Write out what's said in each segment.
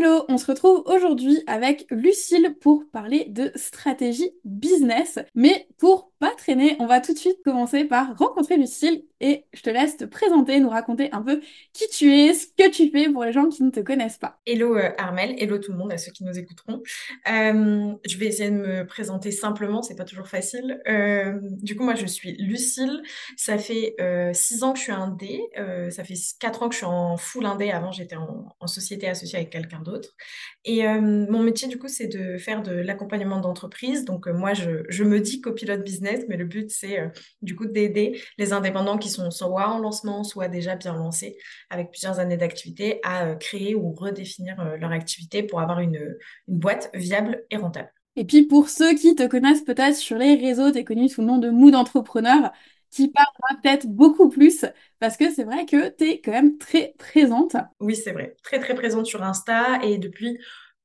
Hello, on se retrouve aujourd'hui avec Lucille pour parler de stratégie business. Mais pour pas traîner, on va tout de suite commencer par rencontrer Lucille et je te laisse te présenter, nous raconter un peu qui tu es, ce que tu fais pour les gens qui ne te connaissent pas. Hello euh, Armel, hello tout le monde, à ceux qui nous écouteront. Euh, je vais essayer de me présenter simplement, c'est pas toujours facile. Euh, du coup, moi je suis Lucille, ça fait six ans que je suis indé, ça fait quatre ans que je suis en full indé, avant j'étais en, en, société associée avec quelqu'un d'autre. Et mon métier du coup c'est de faire de l'accompagnement d'entreprise, donc moi je, me dis copilote business, mais le but c'est du coup d'aider les indépendants qui sont soit en lancement, soit déjà bien lancés, avec plusieurs années d'activité, à euh, créer ou redéfinir euh, leur activité pour avoir une, une boîte viable et rentable. Et puis pour ceux qui te connaissent peut-être sur les réseaux, tu es connu sous le nom de Mood Entrepreneur, qui parlera peut-être beaucoup plus, parce que c'est vrai que tu es quand même très présente. Oui, c'est vrai. Très, très présente sur Insta et depuis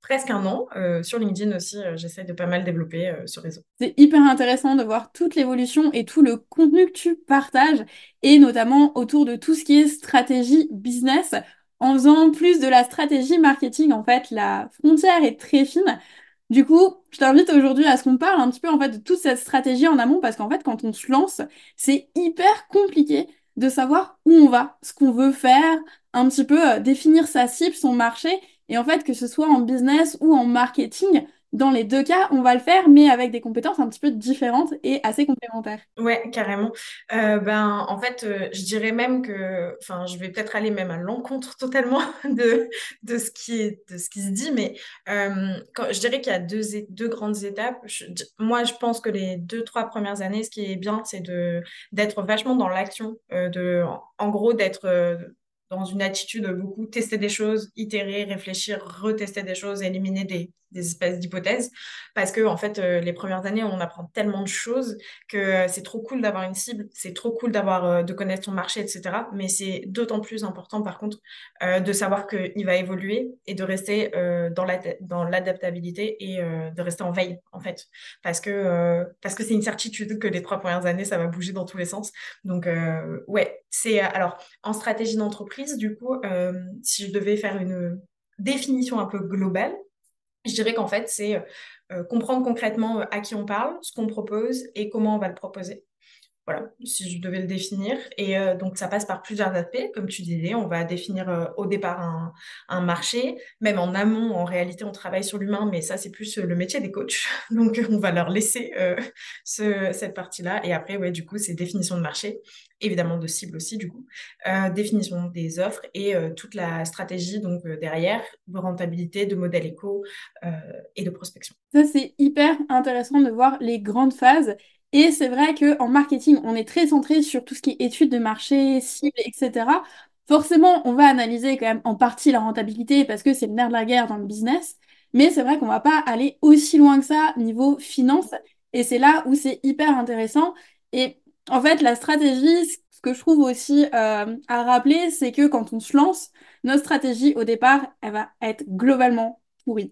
presque un an. Euh, sur LinkedIn aussi, euh, j'essaie de pas mal développer euh, ce réseau. C'est hyper intéressant de voir toute l'évolution et tout le contenu que tu partages, et notamment autour de tout ce qui est stratégie business. En faisant plus de la stratégie marketing, en fait, la frontière est très fine. Du coup, je t'invite aujourd'hui à ce qu'on parle un petit peu en fait de toute cette stratégie en amont parce qu'en fait, quand on se lance, c'est hyper compliqué de savoir où on va, ce qu'on veut faire, un petit peu définir sa cible, son marché. Et en fait, que ce soit en business ou en marketing, dans les deux cas, on va le faire, mais avec des compétences un petit peu différentes et assez complémentaires. Ouais, carrément. Euh, ben, en fait, euh, je dirais même que, enfin, je vais peut-être aller même à l'encontre totalement de, de, ce qui est, de ce qui se dit, mais euh, je dirais qu'il y a deux, deux grandes étapes. moi, je pense que les deux, trois premières années, ce qui est bien, c'est d'être vachement dans l'action, en gros, d'être dans une attitude beaucoup tester des choses, itérer, réfléchir, retester des choses, éliminer des, espèces d'hypothèses. Parce que, en fait, euh, les premières années, on apprend tellement de choses que euh, c'est trop cool d'avoir une cible, c'est trop cool d'avoir, euh, de connaître son marché, etc. Mais c'est d'autant plus important, par contre, de savoir qu'il va évoluer et de rester dans, la, dans l'adaptabilité et de rester en veille, en fait. Parce que, parce que c'est une certitude que les trois premières années, ça va bouger dans tous les sens. Donc, ouais, c'est. Alors, en stratégie d'entreprise, du coup, si je devais faire une définition un peu globale, je dirais qu'en fait, c'est euh, comprendre concrètement euh, à qui on parle, ce qu'on propose et comment on va le proposer. Voilà, si je devais le définir. Et euh, donc, ça passe par plusieurs aspects. Comme tu disais, on va définir au départ un, marché. Même en amont, en réalité, on travaille sur l'humain, mais ça, c'est plus le métier des coachs. Donc, on va leur laisser ce, cette partie-là. Et après, ouais, du coup, c'est définition de marché évidemment de cible aussi du coup, euh, définition des offres et euh, toute la stratégie donc euh, derrière de rentabilité, de modèle éco et de prospection. Ça c'est hyper intéressant de voir les grandes phases et c'est vrai que en marketing on est très centré sur tout ce qui est études de marché, cible, etc. Forcément on va analyser quand même en partie la rentabilité parce que c'est le nerf de la guerre dans le business, mais c'est vrai qu'on va pas aller aussi loin que ça niveau finance et c'est là où c'est hyper intéressant et en fait, la stratégie, ce que je trouve aussi euh, à rappeler, c'est que quand on se lance, notre stratégie au départ, elle va être globalement pourrie.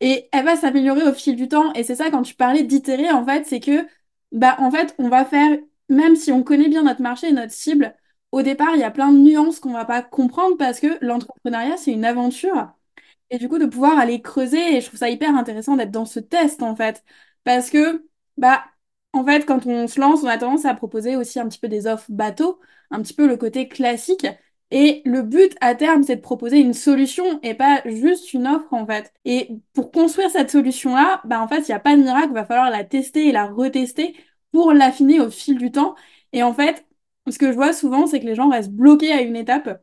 Et elle va s'améliorer au fil du temps. Et c'est ça, quand tu parlais d'itérer, en fait, c'est que, bah, en fait, on va faire, même si on connaît bien notre marché et notre cible, au départ, il y a plein de nuances qu'on va pas comprendre parce que l'entrepreneuriat, c'est une aventure. Et du coup, de pouvoir aller creuser, et je trouve ça hyper intéressant d'être dans ce test, en fait. Parce que, bah, en fait, quand on se lance, on a tendance à proposer aussi un petit peu des offres bateau, un petit peu le côté classique. Et le but à terme, c'est de proposer une solution et pas juste une offre en fait. Et pour construire cette solution-là, bah en fait, il n'y a pas de miracle, il va falloir la tester et la retester pour l'affiner au fil du temps. Et en fait, ce que je vois souvent, c'est que les gens restent bloqués à une étape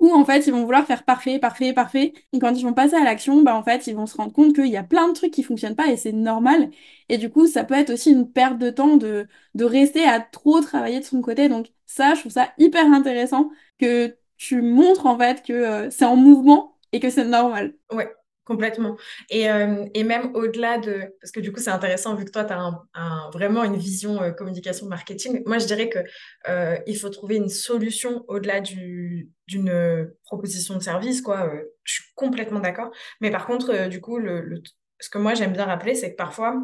ou en fait ils vont vouloir faire parfait, parfait, parfait. Et quand ils vont passer à l'action, bah en fait ils vont se rendre compte qu'il y a plein de trucs qui fonctionnent pas et c'est normal. Et du coup ça peut être aussi une perte de temps de, de rester à trop travailler de son côté. Donc ça, je trouve ça hyper intéressant que tu montres en fait que euh, c'est en mouvement et que c'est normal. Ouais, Complètement. Et, euh, et même au-delà de... Parce que du coup, c'est intéressant vu que toi, tu as vraiment une vision euh, communication marketing. Moi, je dirais que faut trouver une solution au-delà du, d'une proposition de service. Quoi. je suis complètement d'accord. Mais par contre, du coup, le, ce que moi, j'aime bien rappeler, c'est que parfois,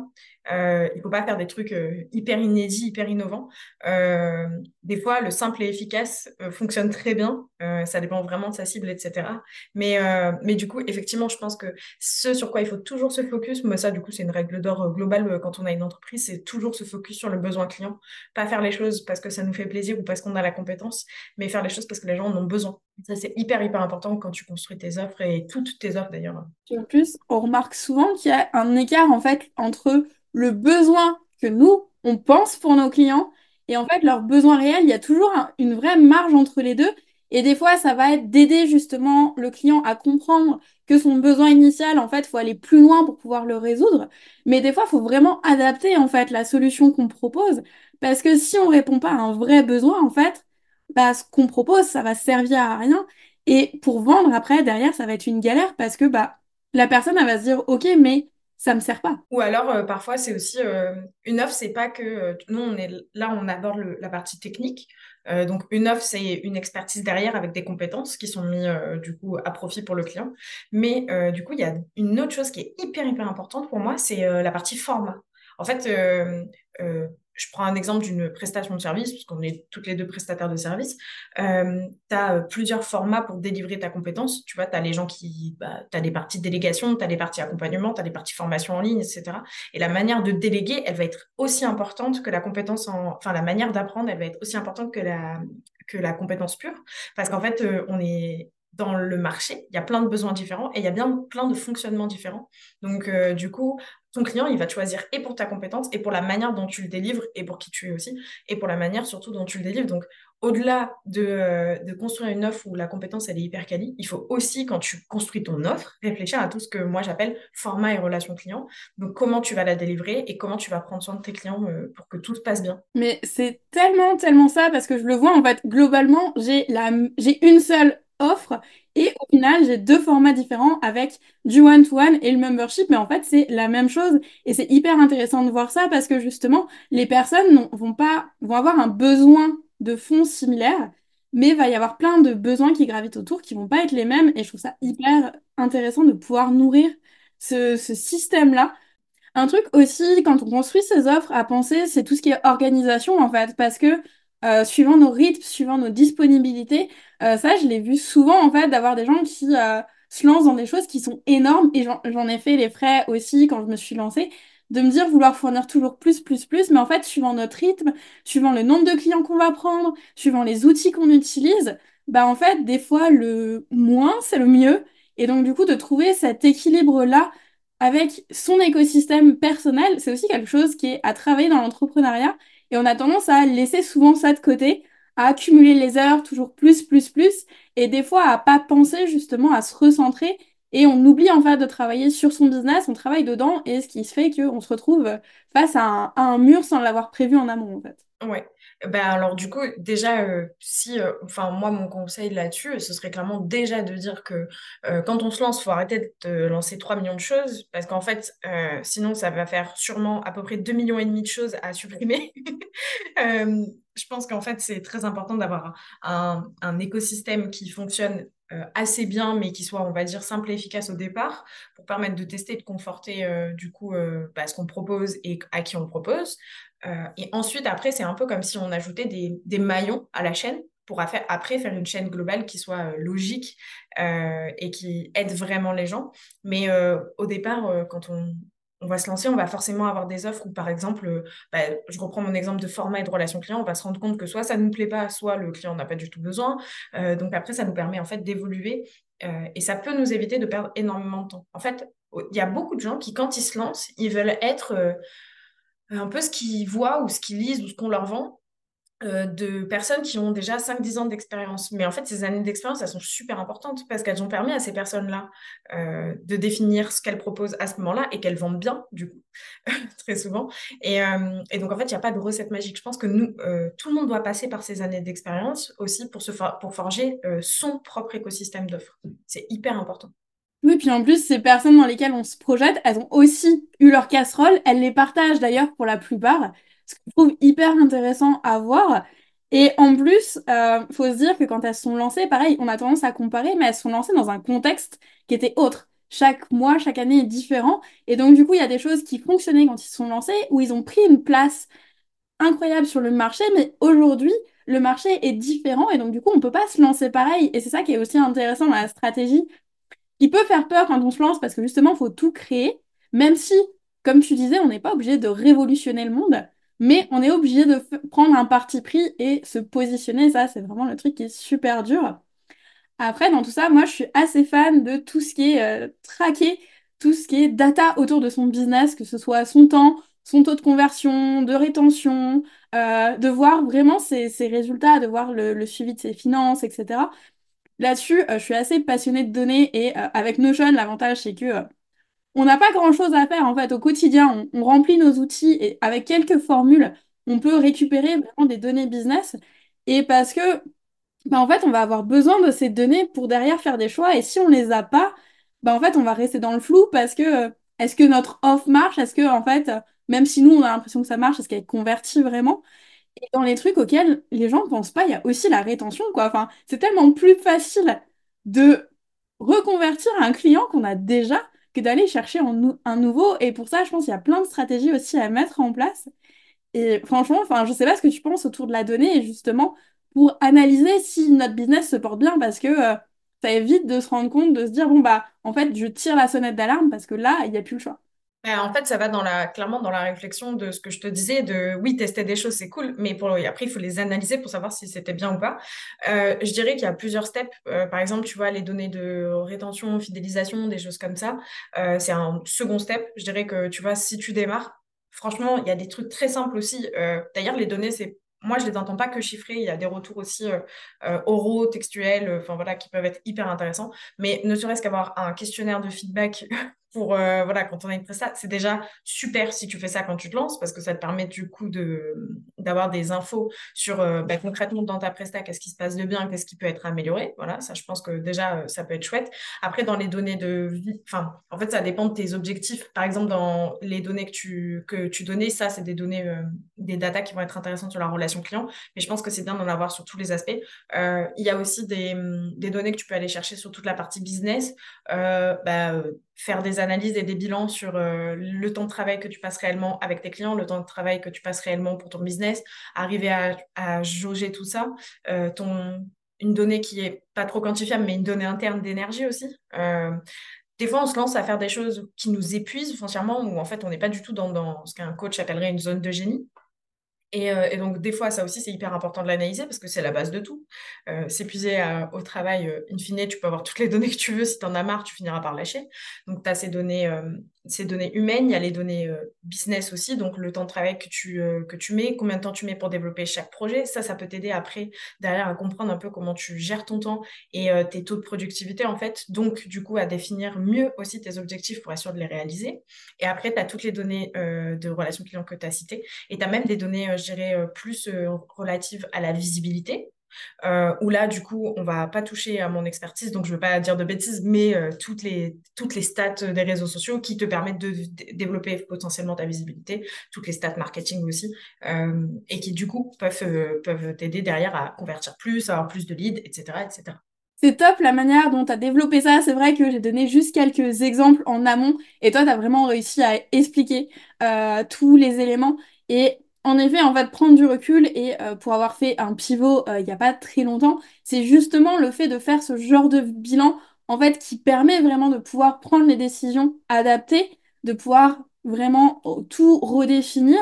il ne faut pas faire des trucs hyper inédits, hyper innovants. des fois, le simple et efficace fonctionne très bien Euh, ça dépend vraiment de sa cible, etc. Mais, euh, mais du coup, effectivement, je pense que ce sur quoi il faut toujours se focus, mais ça, du coup, c'est une règle d'or euh, globale quand on a une entreprise, c'est toujours se focus sur le besoin client. Pas faire les choses parce que ça nous fait plaisir ou parce qu'on a la compétence, mais faire les choses parce que les gens en ont besoin. Ça, c'est hyper, hyper important quand tu construis tes offres et toutes tes offres d'ailleurs. En plus, on remarque souvent qu'il y a un écart en fait entre le besoin que nous, on pense pour nos clients et en fait leurs besoins réels. Il y a toujours une vraie marge entre les deux. Et des fois, ça va être d'aider justement le client à comprendre que son besoin initial, en fait, faut aller plus loin pour pouvoir le résoudre. Mais des fois, il faut vraiment adapter en fait la solution qu'on propose parce que si on répond pas à un vrai besoin, en fait, bah, ce qu'on propose, ça va servir à rien. Et pour vendre, après, derrière, ça va être une galère parce que bah, la personne, elle va se dire, OK, mais ça me sert pas. Ou alors, euh, parfois, c'est aussi euh, une offre, c'est pas que euh, nous, on est là, on aborde la partie technique. donc, une offre, c'est une expertise derrière avec des compétences qui sont mises du coup à profit pour le client. Mais du coup, il y a une autre chose qui est hyper, hyper importante pour moi, c'est la partie format. En fait, je prends un exemple d'une prestation de service, puisqu'on est toutes les deux prestataires de service. Euh, tu as euh, plusieurs formats pour délivrer ta compétence. Tu vois, tu as les gens qui. Bah, tu as des parties de délégation, tu as des parties accompagnement, tu as des parties formation en ligne, etc. Et la manière de déléguer, elle va être aussi importante que la compétence en. Enfin, la manière d'apprendre, elle va être aussi importante que la, compétence pure. Parce qu'en fait, euh, on est dans le marché, il y a plein de besoins différents et il y a bien plein de fonctionnements différents. Donc, euh, du coup, ton client, il va choisir et pour ta compétence et pour la manière dont tu le délivres et pour qui tu es aussi et pour la manière surtout dont tu le délivres. Donc, au-delà de, euh, de, construire une offre où la compétence, elle est hyper quali, il faut aussi, quand tu construis ton offre, réfléchir à tout ce que moi j'appelle format et relation client. Donc, comment tu vas la délivrer et comment tu vas prendre soin de tes clients euh, pour que tout se passe bien. Mais c'est tellement, tellement ça parce que je le vois, en fait, globalement, j'ai une seule offre et au final, j'ai deux formats différents avec du one-to-one et le membership, mais en fait, c'est la même chose. Et c'est hyper intéressant de voir ça parce que justement, les personnes vont pas, vont avoir un besoin de fonds similaires, mais va y avoir plein de besoins qui gravitent autour qui vont pas être les mêmes. Et je trouve ça hyper intéressant de pouvoir nourrir ce, ce système-là. Un truc aussi, quand on construit ces offres, à penser, c'est tout ce qui est organisation, en fait, parce que euh, suivant nos rythmes, suivant nos disponibilités. Euh, ça, je l'ai vu souvent, en fait, d'avoir des gens qui euh, se lancent dans des choses qui sont énormes. Et j'en ai fait les frais aussi quand je me suis lancée, de me dire vouloir fournir toujours plus, plus, plus. Mais en fait, suivant notre rythme, suivant le nombre de clients qu'on va prendre, suivant les outils qu'on utilise, bah en fait, des fois, le moins, c'est le mieux. Et donc, du coup, de trouver cet équilibre-là avec son écosystème personnel, c'est aussi quelque chose qui est à travailler dans l'entrepreneuriat et on a tendance à laisser souvent ça de côté, à accumuler les heures toujours plus, plus, plus, et des fois à pas penser justement à se recentrer. Et on oublie en fait de travailler sur son business, on travaille dedans, et ce qui se fait qu'on se retrouve face à un, mur sans l'avoir prévu en amont en fait. Ouais. Ben alors du coup, déjà, euh, si, euh, enfin moi, mon conseil là-dessus, ce serait clairement déjà de dire que euh, quand on se lance, faut arrêter de lancer 3 millions de choses, parce qu'en fait, sinon, ça va faire sûrement à peu près 2 millions et demi de choses à supprimer. je pense qu'en fait, c'est très important d'avoir un, un, écosystème qui fonctionne assez bien, mais qui soit, on va dire, simple et efficace au départ, pour permettre de tester de conforter du coup bah, ce qu'on propose et à qui on propose. Euh, et ensuite, après, c'est un peu comme si on ajoutait des, maillons à la chaîne pour après faire une chaîne globale qui soit euh, logique euh, et qui aide vraiment les gens. Mais au départ, quand on, va se lancer, on va forcément avoir des offres où, par exemple, bah, je reprends mon exemple de format et de relation client, on va se rendre compte que soit ça ne nous plaît pas, soit le client n'a pas du tout besoin. donc après, ça nous permet en fait d'évoluer et ça peut nous éviter de perdre énormément de temps. En fait, il y a beaucoup de gens qui, quand ils se lancent, ils veulent être un peu ce qu'ils voient ou ce qu'ils lisent ou ce qu'on leur vend euh, de personnes qui ont déjà 5-10 ans d'expérience. Mais en fait, ces années d'expérience, elles sont super importantes parce qu'elles ont permis à ces personnes-là euh, de définir ce qu'elles proposent à ce moment-là et qu'elles vendent bien, du coup, très souvent. Et, euh, et, donc, en fait, il n'y a pas de recette magique. Je pense que nous, tout le monde doit passer par ces années d'expérience aussi pour, se pour forger son propre écosystème d'offres. C'est hyper important. Oui, puis en plus, ces personnes dans lesquelles on se projette, elles ont aussi eu leur casserole. Elles les partagent d'ailleurs pour la plupart, ce que je trouve hyper intéressant à voir. Et en plus, euh, faut se dire que quand elles sont lancées, pareil, on a tendance à comparer, mais elles sont lancées dans un contexte qui était autre. Chaque mois, chaque année est différent. Et donc, du coup, il y a des choses qui fonctionnaient quand ils sont lancés, où ils ont pris une place incroyable sur le marché, mais aujourd'hui, le marché est différent et donc du coup, on peut pas se lancer pareil. Et c'est ça qui est aussi intéressant dans la stratégie, qui peut faire peur quand on se lance parce que justement, il faut tout créer, même si, comme tu disais, on n'est pas obligé de révolutionner le monde, mais on est obligé de prendre un parti pris et se positionner. Ça, c'est vraiment le truc qui est super dur. Après, dans tout ça, moi, je suis assez fan de tout ce qui est euh, traqué, tout ce qui est data autour de son business, que ce soit son temps, son taux de conversion, de rétention, euh, de voir vraiment ses, résultats, de voir le, suivi de ses finances, etc. Là-dessus, euh, je suis assez passionnée de données et avec Notion, l'avantage, c'est que on n'a pas grand-chose à faire en fait au quotidien. On, remplit nos outils et avec quelques formules, on peut récupérer des données business. Et parce que, bah, en fait, on va avoir besoin de ces données pour derrière faire des choix. Et si on les a pas, bah, en fait, on va rester dans le flou parce que est-ce que notre offre marche? Est-ce que, en fait, même si nous, on a l'impression que ça marche, est-ce qu'elle est convertie vraiment? Et dans les trucs auxquels les gens ne pensent pas, il y a aussi la rétention, quoi. Enfin, c'est tellement plus facile de reconvertir un client qu'on a déjà que d'aller chercher un, nouveau. Et pour ça, je pense qu'il y a plein de stratégies aussi à mettre en place. Et franchement, enfin, je sais pas ce que tu penses autour de la donnée, justement, pour analyser si notre business se porte bien, parce que euh, ça évite de se rendre compte, de se dire, bon, bah, en fait, je tire la sonnette d'alarme parce que là, il n'y a plus le choix. Euh, en fait, ça va dans la, clairement dans la réflexion de ce que je te disais, de oui, tester des choses, c'est cool, mais après, il faut les analyser pour savoir si c'était bien ou pas. Euh, je dirais qu'il y a plusieurs steps. Euh, par exemple, tu vois, les données de rétention, fidélisation, des choses comme ça, c'est un second step. Je dirais que, tu vois, si tu démarres, franchement, il y a des trucs très simples aussi. D'ailleurs, les données, c'est moi, je les entends pas que chiffrés. Il y a des retours aussi oraux, textuels, voilà, qui peuvent être hyper intéressants. Mais ne serait-ce qu'avoir un questionnaire de feedback pour euh, voilà quand on a une presta c'est déjà super si tu fais ça quand tu te lances parce que ça te permet du coup de d'avoir des infos sur euh, bah, concrètement dans ta presta qu'est-ce qui se passe de bien qu'est-ce qui peut être amélioré. Voilà ça je pense que déjà euh, ça peut être chouette. Après dans les données de vie enfin en fait ça dépend de tes objectifs. Par exemple dans les données que tu que tu donnais ça c'est des données des datas qui vont être intéressantes sur la relation client mais je pense que c'est bien d'en avoir sur tous les aspects. Il y a aussi des, des données que tu peux aller chercher sur toute la partie business. Bah, faire des analyses et des bilans sur euh, le temps de travail que tu passes réellement avec tes clients, le temps de travail que tu passes réellement pour ton business, arriver à, jauger tout ça, euh, ton, une donnée qui est pas trop quantifiable, mais une donnée interne d'énergie aussi. Euh, des fois, on se lance à faire des choses qui nous épuisent foncièrement, où en fait, on n'est pas du tout dans, dans ce qu'un coach appellerait une zone de génie. Euh, et, donc, des fois, ça aussi, c'est hyper important de l'analyser parce que c'est la base de tout. Euh, s'épuiser au travail, in fine, tu peux avoir toutes les données que tu veux. Si tu en as marre, tu finiras par lâcher. Donc, tu as ces données ces données humaines, il y a les données euh, business aussi, donc le temps de travail que tu, euh, que tu mets, combien de temps tu mets pour développer chaque projet. Ça, ça peut t'aider après, derrière, à comprendre un peu comment tu gères ton temps et euh, tes taux de productivité, en fait. Donc, du coup, à définir mieux aussi tes objectifs pour être sûr de les réaliser. Et après, tu as toutes les données de relations clients que tu as citées. Et tu as même des données, je dirais, plus relatives à la visibilité. Euh, où là, du coup, on va pas toucher à mon expertise, donc je veux pas dire de bêtises, mais euh, toutes, les, toutes les stats des réseaux sociaux qui te permettent de, développer potentiellement ta visibilité, toutes les stats marketing aussi, euh, et qui, du coup, peuvent, peuvent t'aider derrière à convertir plus, avoir plus de leads, etc. etc. C'est top la manière dont tu as développé ça. C'est vrai que j'ai donné juste quelques exemples en amont et toi, tu as vraiment réussi à expliquer tous les éléments. Et en effet, en fait, prendre du recul et euh, pour avoir fait un pivot euh, il n'y a pas très longtemps, c'est justement le fait de faire ce genre de bilan, en fait, qui permet vraiment de pouvoir prendre les décisions adaptées, de pouvoir vraiment oh, tout redéfinir.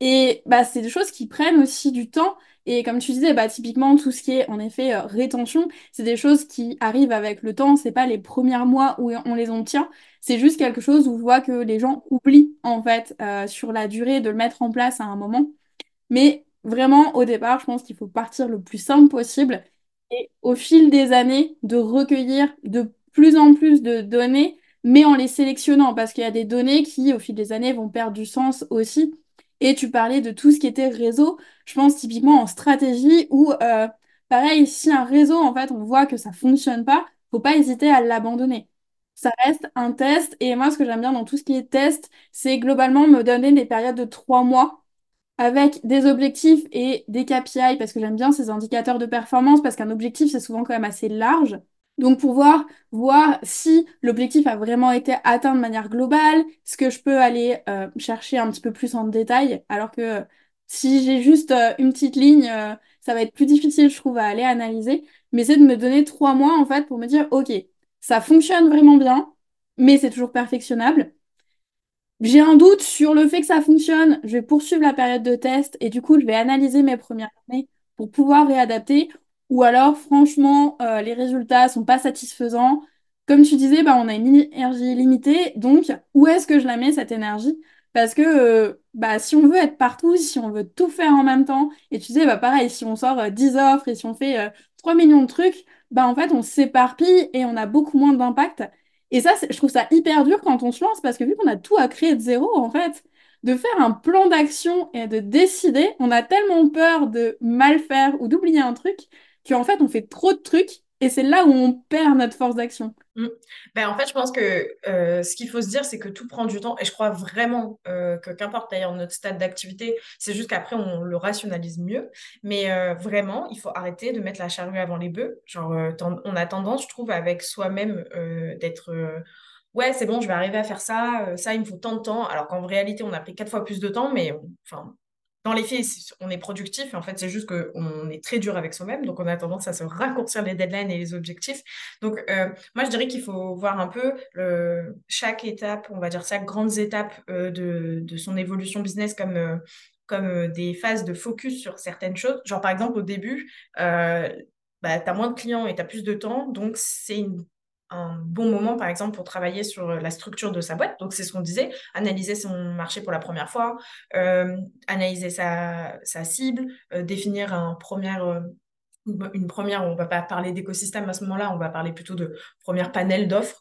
Et bah, c'est des choses qui prennent aussi du temps. Et comme tu disais, bah, typiquement, tout ce qui est en effet euh, rétention, c'est des choses qui arrivent avec le temps. C'est pas les premiers mois où on les obtient. C'est juste quelque chose où je vois que les gens oublient en fait euh, sur la durée de le mettre en place à un moment. Mais vraiment, au départ, je pense qu'il faut partir le plus simple possible et au fil des années, de recueillir de plus en plus de données, mais en les sélectionnant parce qu'il y a des données qui, au fil des années, vont perdre du sens aussi. Et tu parlais de tout ce qui était réseau. Je pense typiquement en stratégie où, euh, pareil, si un réseau, en fait, on voit que ça fonctionne pas, faut pas hésiter à l'abandonner ça reste un test. Et moi, ce que j'aime bien dans tout ce qui est test, c'est globalement me donner des périodes de trois mois avec des objectifs et des KPI, parce que j'aime bien ces indicateurs de performance, parce qu'un objectif, c'est souvent quand même assez large. Donc, pouvoir voir si l'objectif a vraiment été atteint de manière globale, ce que je peux aller euh, chercher un petit peu plus en détail, alors que si j'ai juste euh, une petite ligne, euh, ça va être plus difficile, je trouve, à aller analyser. Mais c'est de me donner trois mois, en fait, pour me dire, OK, ça fonctionne vraiment bien, mais c'est toujours perfectionnable. J'ai un doute sur le fait que ça fonctionne. Je vais poursuivre la période de test et du coup, je vais analyser mes premières années pour pouvoir réadapter. Ou alors, franchement, euh, les résultats sont pas satisfaisants. Comme tu disais, bah, on a une énergie limitée. Donc, où est-ce que je la mets, cette énergie? Parce que euh, bah, si on veut être partout, si on veut tout faire en même temps, et tu disais, bah, pareil, si on sort euh, 10 offres et si on fait 3 millions de trucs, bah, en fait, on s'éparpille et on a beaucoup moins d'impact. Et ça, je trouve ça hyper dur quand on se lance parce que vu qu'on a tout à créer de zéro, en fait, de faire un plan d'action et de décider, on a tellement peur de mal faire ou d'oublier un truc qu'en fait, on fait trop de trucs et c'est là où on perd notre force d'action. Mm. Ben, en fait, je pense que euh, ce qu'il faut se dire, c'est que tout prend du temps. Et je crois vraiment euh, que qu'importe d'ailleurs notre stade d'activité, c'est juste qu'après, on le rationalise mieux. Mais euh, vraiment, il faut arrêter de mettre la charrue avant les bœufs. Genre, on a tendance, je trouve, avec soi-même d'être... Ouais, c'est bon, je vais arriver à faire ça, ça, il me faut tant de temps. Alors qu'en réalité, on a pris quatre fois plus de temps, mais enfin, dans les faits, on est productif, et en fait, c'est juste qu'on est très dur avec soi-même, donc on a tendance à se raccourcir les deadlines et les objectifs. Donc, euh, moi, je dirais qu'il faut voir un peu chaque étape, on va dire chaque grandes étapes euh, de, son évolution business comme, euh, comme des phases de focus sur certaines choses. Genre, par exemple, au début, bah, tu as moins de clients et tu as plus de temps, donc c'est une un bon moment, par exemple, pour travailler sur la structure de sa boîte. Donc, c'est ce qu'on disait, analyser son marché pour la première fois, euh, analyser sa, cible, euh, définir un premier, euh, une première, on va pas parler d'écosystème à ce moment-là, on va parler plutôt de première panel d'offres.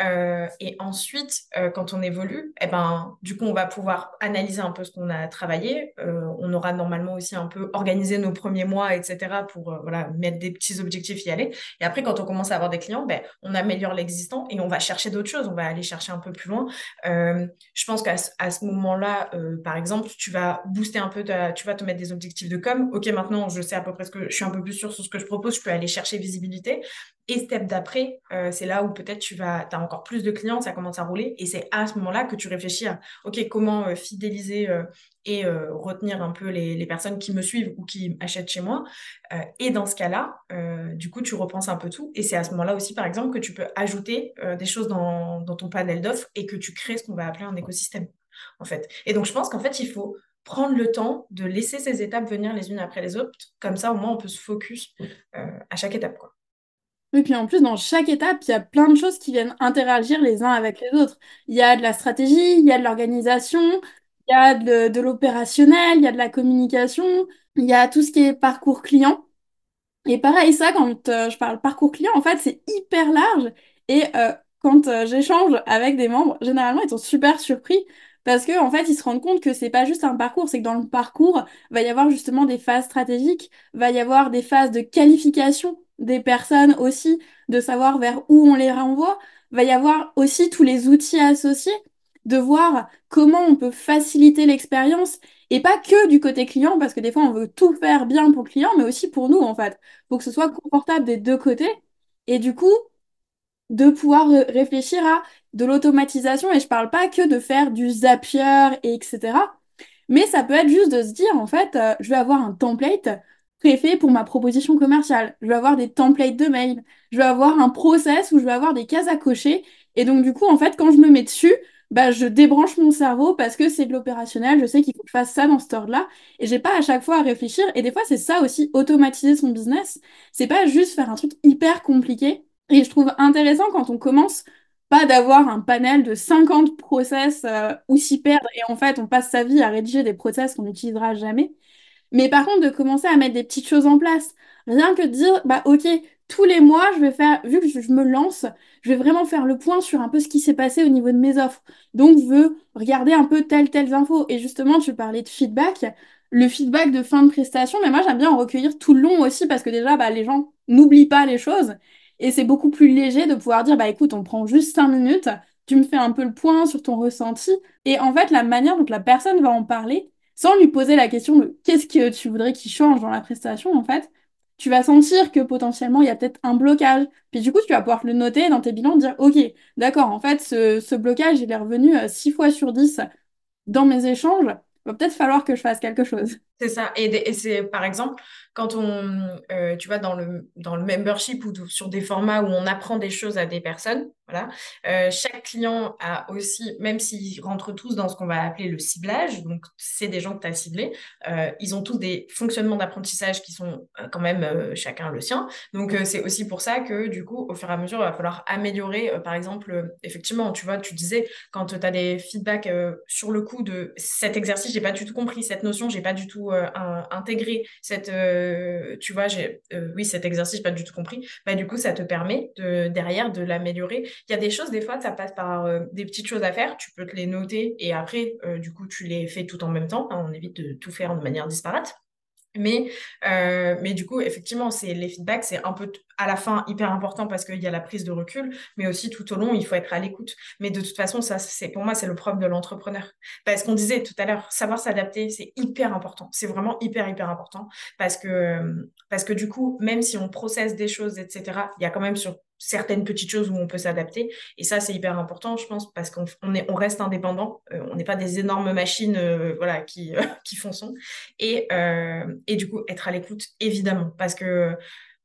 Euh, et ensuite, euh, quand on évolue, eh ben, du coup, on va pouvoir analyser un peu ce qu'on a travaillé. Euh, on aura normalement aussi un peu organisé nos premiers mois, etc., pour voilà, mettre des petits objectifs, y aller. Et après, quand on commence à avoir des clients, ben, on améliore l'existant et on va chercher d'autres choses, on va aller chercher un peu plus loin. je pense qu'à ce moment-là, par exemple, tu vas booster un peu, tu vas te mettre des objectifs de com. Ok, maintenant, je sais à peu près ce que je suis un peu plus sûr sur ce que je propose, je peux aller chercher visibilité. Et step d'après, c'est là où peut-être tu vas, as encore plus de clients, ça commence à rouler. Et c'est à ce moment-là que tu réfléchis à, OK, comment euh, fidéliser euh, et retenir un peu les, personnes qui me suivent ou qui achètent chez moi. et dans ce cas-là, du coup, tu repenses un peu tout. Et c'est à ce moment-là aussi, par exemple, que tu peux ajouter des choses dans, dans ton panel d'offres et que tu crées ce qu'on va appeler un écosystème, en fait. Et donc, je pense qu'en fait, il faut prendre le temps de laisser ces étapes venir les unes après les autres. Comme ça, au moins, on peut se focus euh, à chaque étape. Quoi. Oui, puis en plus, dans chaque étape, il y a plein de choses qui viennent interagir les uns avec les autres. Il y a de la stratégie, il y a de l'organisation, il y a de, l'opérationnel, il y a de la communication, il y a tout ce qui est parcours client. Et pareil, ça, quand euh, je parle parcours client, en fait, c'est hyper large. Et euh, quand j'échange avec des membres, généralement, ils sont super surpris parce qu'en en fait, ils se rendent compte que c'est pas juste un parcours, c'est que dans le parcours, va y avoir justement des phases stratégiques, va y avoir des phases de qualification des personnes aussi, de savoir vers où on les renvoie, va y avoir aussi tous les outils associés, de voir comment on peut faciliter l'expérience, et pas que du côté client, parce que des fois on veut tout faire bien pour le client, mais aussi pour nous en fait. Faut que ce soit confortable des deux côtés. Et du coup, de pouvoir réfléchir à de l'automatisation et je parle pas que de faire du Zapier et etc. Mais ça peut être juste de se dire en fait, euh, je vais avoir un template préfet pour ma proposition commerciale. Je vais avoir des templates de mail. Je vais avoir un process où je vais avoir des cases à cocher. Et donc du coup, en fait, quand je me mets dessus, bah, je débranche mon cerveau parce que c'est de l'opérationnel. Je sais qu'il faut que je fasse ça dans ce ordre-là. Et j'ai pas à chaque fois à réfléchir. Et des fois, c'est ça aussi, automatiser son business. C'est pas juste faire un truc hyper compliqué et je trouve intéressant quand on commence pas d'avoir un panel de 50 process euh, ou s'y perdre et en fait on passe sa vie à rédiger des process qu'on n'utilisera jamais. Mais par contre de commencer à mettre des petites choses en place. Rien que de dire, bah ok, tous les mois, je vais faire, vu que je me lance, je vais vraiment faire le point sur un peu ce qui s'est passé au niveau de mes offres. Donc je veux regarder un peu telle, telle info. Et justement, tu parlais de feedback. Le feedback de fin de prestation, mais moi j'aime bien en recueillir tout le long aussi parce que déjà, bah, les gens n'oublient pas les choses. Et c'est beaucoup plus léger de pouvoir dire, bah écoute, on prend juste cinq minutes, tu me fais un peu le point sur ton ressenti. Et en fait, la manière dont la personne va en parler, sans lui poser la question de qu'est-ce que tu voudrais qu'il change dans la prestation, en fait, tu vas sentir que potentiellement il y a peut-être un blocage. Puis du coup, tu vas pouvoir le noter dans tes bilans, dire ok, d'accord, en fait, ce, blocage, il est revenu 6 euh, fois sur 10 dans mes échanges. Il va peut-être falloir que je fasse quelque chose. C'est ça. Et, c'est par exemple quand on, euh, tu vois, dans le, dans le membership ou sur des formats où on apprend des choses à des personnes, voilà, euh, chaque client a aussi, même s'ils rentrent tous dans ce qu'on va appeler le ciblage, donc c'est des gens que tu as ciblés, euh, ils ont tous des fonctionnements d'apprentissage qui sont quand même chacun le sien. Donc c'est aussi pour ça que du coup, au fur et à mesure, il va falloir améliorer. par exemple, effectivement, tu vois, tu disais quand tu as des feedbacks sur le coup de cet exercice, j'ai pas du tout compris, cette notion, j'ai pas du tout euh, intégré, cette, euh, tu vois, j'ai, euh, oui, cet exercice, pas du tout compris, bah, du coup, ça te permet de, derrière de l'améliorer. Il y a des choses, des fois, ça passe par des petites choses à faire, tu peux te les noter et après, du coup, tu les fais tout en même temps, hein, on évite de tout faire de manière disparate. Mais, euh, mais du coup, effectivement, c'est les feedbacks, c'est un peu à la fin hyper important parce qu'il y a la prise de recul, mais aussi tout au long, il faut être à l'écoute. Mais de toute façon, ça, c'est pour moi, c'est le propre de l'entrepreneur. Parce qu'on disait tout à l'heure, savoir s'adapter, c'est hyper important. C'est vraiment hyper, hyper important parce que, parce que du coup, même si on processe des choses, etc., il y a quand même sur certaines petites choses où on peut s'adapter. Et ça, c'est hyper important, je pense, parce qu'on on est, on reste indépendant. Euh, on n'est pas des énormes machines, euh, voilà, qui, qui font son. Et, euh, et du coup, être à l'écoute, évidemment, parce que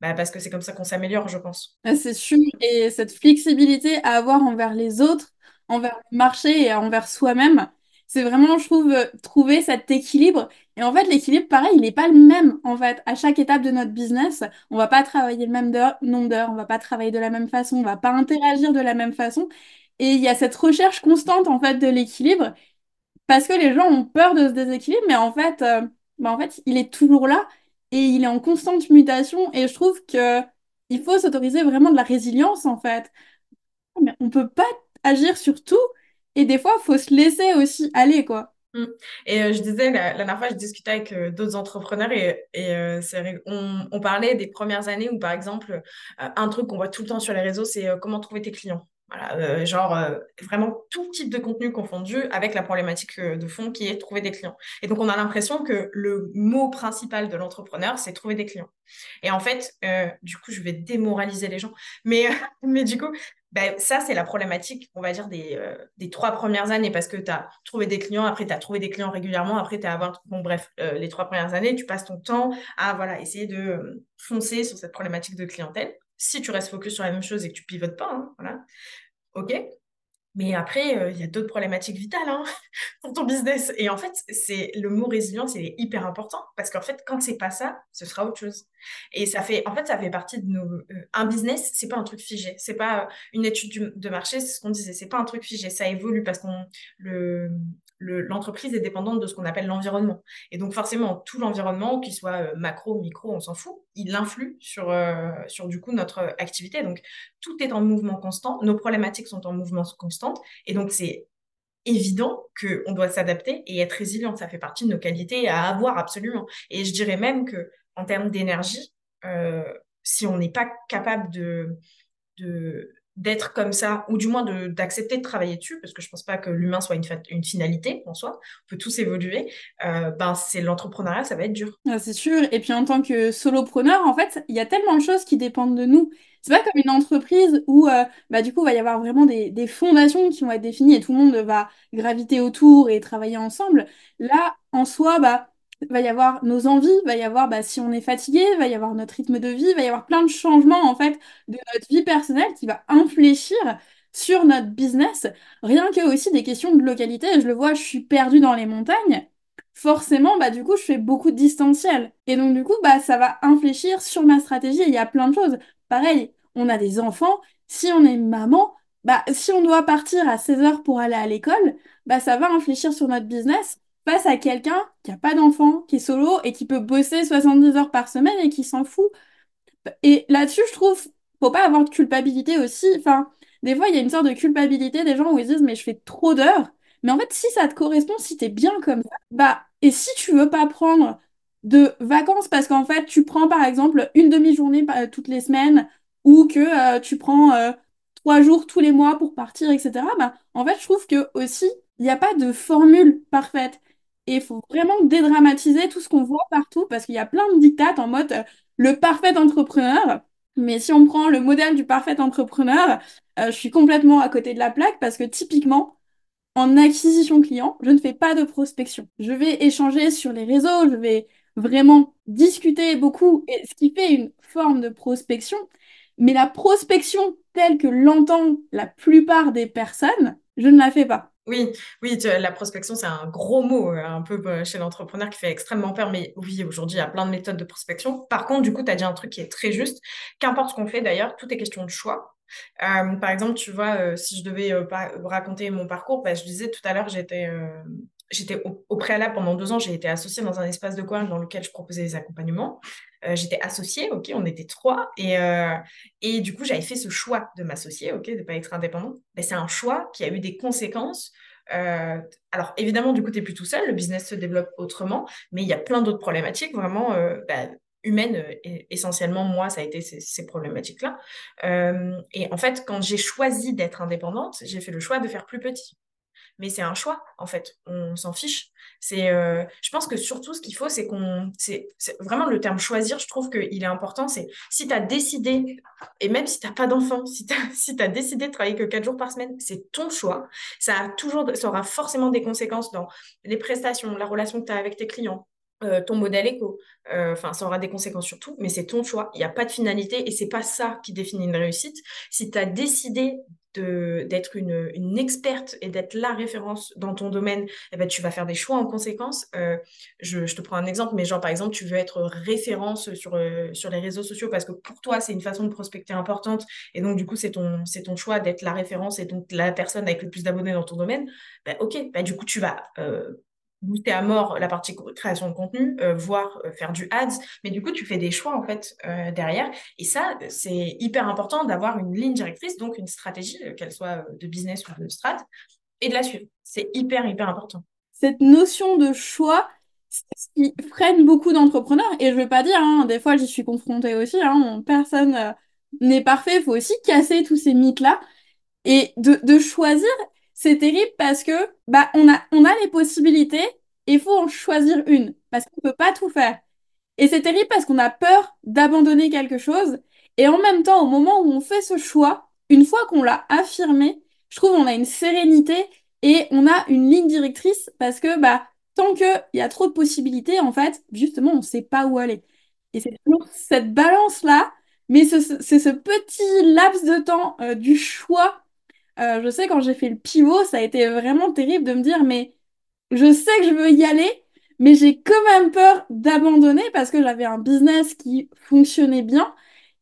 bah, parce que c'est comme ça qu'on s'améliore, je pense. Ah, C'est sûr, et cette flexibilité à avoir envers les autres, envers le marché et envers soi-même, c'est vraiment, je trouve, euh, trouver cet équilibre. Et en fait, l'équilibre, pareil, il n'est pas le même. En fait, à chaque étape de notre business, on va pas travailler le même nombre d'heures, on va pas travailler de la même façon, on va pas interagir de la même façon. Et il y a cette recherche constante, en fait, de l'équilibre. Parce que les gens ont peur de ce déséquilibre, mais en fait, euh, bah, en fait, il est toujours là et il est en constante mutation. Et je trouve que il faut s'autoriser vraiment de la résilience, en fait. Mais on peut pas agir sur tout et des fois, il faut se laisser aussi aller, quoi. Mm. Et euh, je disais, la, dernière fois, je discutais avec euh, d'autres entrepreneurs et, et euh, on, on parlait des premières années où, par exemple, un truc qu'on voit tout le temps sur les réseaux, c'est comment trouver tes clients. Voilà, genre vraiment tout type de contenu confondu avec la problématique de fond qui est trouver des clients. Et donc, on a l'impression que le mot principal de l'entrepreneur, c'est trouver des clients. Et en fait, du coup, je vais démoraliser les gens. Mais, mais du coup, ben, ça, c'est la problématique, on va dire, des, euh, trois premières années, parce que tu as trouvé des clients, après tu as trouvé des clients régulièrement, après tu as avoir... Bon, bref, euh, les trois premières années, tu passes ton temps à voilà, essayer de euh, foncer sur cette problématique de clientèle. Si tu restes focus sur la même chose et que tu pivotes pas, hein, voilà, ok. Mais après, euh, il y a d'autres problématiques vitales hein, pour ton business. Et en fait, c'est le mot résilience, il est hyper important parce qu'en fait, quand c'est pas ça, ce sera autre chose. Et ça fait, en fait, ça fait partie de nos. euh, un business, c'est pas un truc figé. C'est pas une étude de marché, c'est ce qu'on disait. C'est pas un truc figé. Ça évolue parce qu'on le le- l'entreprise est dépendante de ce qu'on appelle l'environnement. Et donc forcément, tout l'environnement, qu'il soit euh, macro, micro, on s'en fout, il influe sur, euh, sur du coup notre activité. Donc tout est en mouvement constant, nos problématiques sont en mouvement constant, et donc c'est évident qu'on doit s'adapter et être résilient. Ça fait partie de nos qualités à avoir absolument. Et je dirais même que en termes d'énergie, euh, si on n'est pas capable de d'être comme ça, ou du moins d'accepter de, travailler dessus, parce que je pense pas que l'humain soit une, une finalité en soi, on peut tous évoluer, euh, ben c'est l'entrepreneuriat, ça va être dur. Ah, c'est sûr. Et puis en tant que solopreneur, en fait, il y a tellement de choses qui dépendent de nous. C'est pas comme une entreprise où euh, bah, du coup, il va y avoir vraiment des, des fondations qui vont être définies et tout le monde va graviter autour et travailler ensemble. Là, en soi, bah, va y avoir nos envies, va y avoir bah, si on est fatigué, va y avoir notre rythme de vie, va y avoir plein de changements en fait de notre vie personnelle qui va infléchir sur notre business. Rien que aussi des questions de localité. Je le vois, je suis perdue dans les montagnes forcément, bah, du coup, je fais beaucoup de distanciel. Et donc, du coup, bah, ça va infléchir sur ma stratégie. Il y a plein de choses. Pareil, on a des enfants. Si on est maman, bah, si on doit partir à 16 heures pour aller à l'école, bah, ça va infléchir sur notre business face à quelqu'un qui n'a pas d'enfant, qui est solo et qui peut bosser 70 heures par semaine et qui s'en fout. Et là-dessus, je trouve, faut pas avoir de culpabilité aussi. Enfin, des fois, il y a une sorte de culpabilité des gens où ils se disent, mais je fais trop d'heures. Mais en fait, si ça te correspond, si t'es bien comme ça, bah, et si tu veux pas prendre de vacances parce qu'en fait, tu prends par exemple une demi-journée euh, toutes les semaines ou que euh, tu prends euh, trois jours tous les mois pour partir, etc., bah, en fait, je trouve que aussi, il n'y a pas de formule parfaite. Et il faut vraiment dédramatiser tout ce qu'on voit partout parce qu'il y a plein de dictates en mode euh, le parfait entrepreneur. Mais si on prend le modèle du parfait entrepreneur, euh, je suis complètement à côté de la plaque parce que typiquement, en acquisition client, je ne fais pas de prospection. Je vais échanger sur les réseaux, je vais vraiment discuter beaucoup, et ce qui fait une forme de prospection. Mais la prospection telle que l'entend la plupart des personnes, je ne la fais pas. Oui, oui, la prospection, c'est un gros mot, euh, un peu euh, chez l'entrepreneur qui fait extrêmement peur. Mais oui, aujourd'hui, il y a plein de méthodes de prospection. Par contre, du coup, tu as dit un truc qui est très juste. Qu'importe ce qu'on fait, d'ailleurs, tout est question de choix. Euh, par exemple, tu vois, si je devais raconter mon parcours, bah, je disais tout à l'heure, j'étais j'étais au, préalable pendant deux ans, j'ai été associée dans un espace de coworking dans lequel je proposais des accompagnements. Euh, j'étais associée, ok, on était trois, et, euh, et du coup j'avais fait ce choix de m'associer, ok, de ne pas être indépendante. C'est un choix qui a eu des conséquences. Euh, alors évidemment, du coup, tu plus tout seul, le business se développe autrement, mais il y a plein d'autres problématiques vraiment bah, humaines. essentiellement, moi, ça a été ces problématiques-là. et en fait, quand j'ai choisi d'être indépendante, j'ai fait le choix de faire plus petit mais c'est un choix, en fait. On s'en fiche. C'est, euh, je pense que surtout, ce qu'il faut, c'est qu'on. C'est, vraiment le terme choisir, je trouve qu'il est important. C'est si tu as décidé, et même si tu n'as pas d'enfant, si tu as, si décidé de travailler que 4 jours par semaine, c'est ton choix. Ça, a toujours, ça aura forcément des conséquences dans les prestations, la relation que tu as avec tes clients, euh, ton modèle éco. Euh, enfin, ça aura des conséquences sur tout, mais c'est ton choix. Il n'y a pas de finalité et c'est pas ça qui définit une réussite. Si tu as décidé d'être une, experte et d'être la référence dans ton domaine, eh ben, tu vas faire des choix en conséquence. Euh, je, je, te prends un exemple, mais genre par exemple, tu veux être référence sur, euh, sur les réseaux sociaux parce que pour toi, c'est une façon de prospecter importante et donc du coup, c'est ton, ton choix d'être la référence et donc la personne avec le plus d'abonnés dans ton domaine. Ben, ok, ben, du coup, tu vas euh, booster à mort la partie création de contenu, euh, voire euh, faire du ads. Mais du coup, tu fais des choix en fait euh, derrière. Et ça, c'est hyper important d'avoir une ligne directrice, donc une stratégie, qu'elle soit de business ou de strat, et de la suivre. C'est hyper, hyper important. Cette notion de choix, c'est ce qui freine beaucoup d'entrepreneurs. Et je ne veux pas dire, hein, des fois, j'y suis confrontée aussi. Hein, personne n'est parfait. Il faut aussi casser tous ces mythes-là. Et de, de choisir, c'est terrible parce que bah on a on a les possibilités et il faut en choisir une parce qu'on peut pas tout faire. Et c'est terrible parce qu'on a peur d'abandonner quelque chose et en même temps au moment où on fait ce choix, une fois qu'on l'a affirmé, je trouve on a une sérénité et on a une ligne directrice parce que bah tant que il y a trop de possibilités en fait, justement on sait pas où aller. Et c'est toujours cette balance là, mais c'est ce, petit laps de temps euh, du choix euh, je sais, quand j'ai fait le pivot, ça a été vraiment terrible de me dire, mais je sais que je veux y aller, mais j'ai quand même peur d'abandonner parce que j'avais un business qui fonctionnait bien.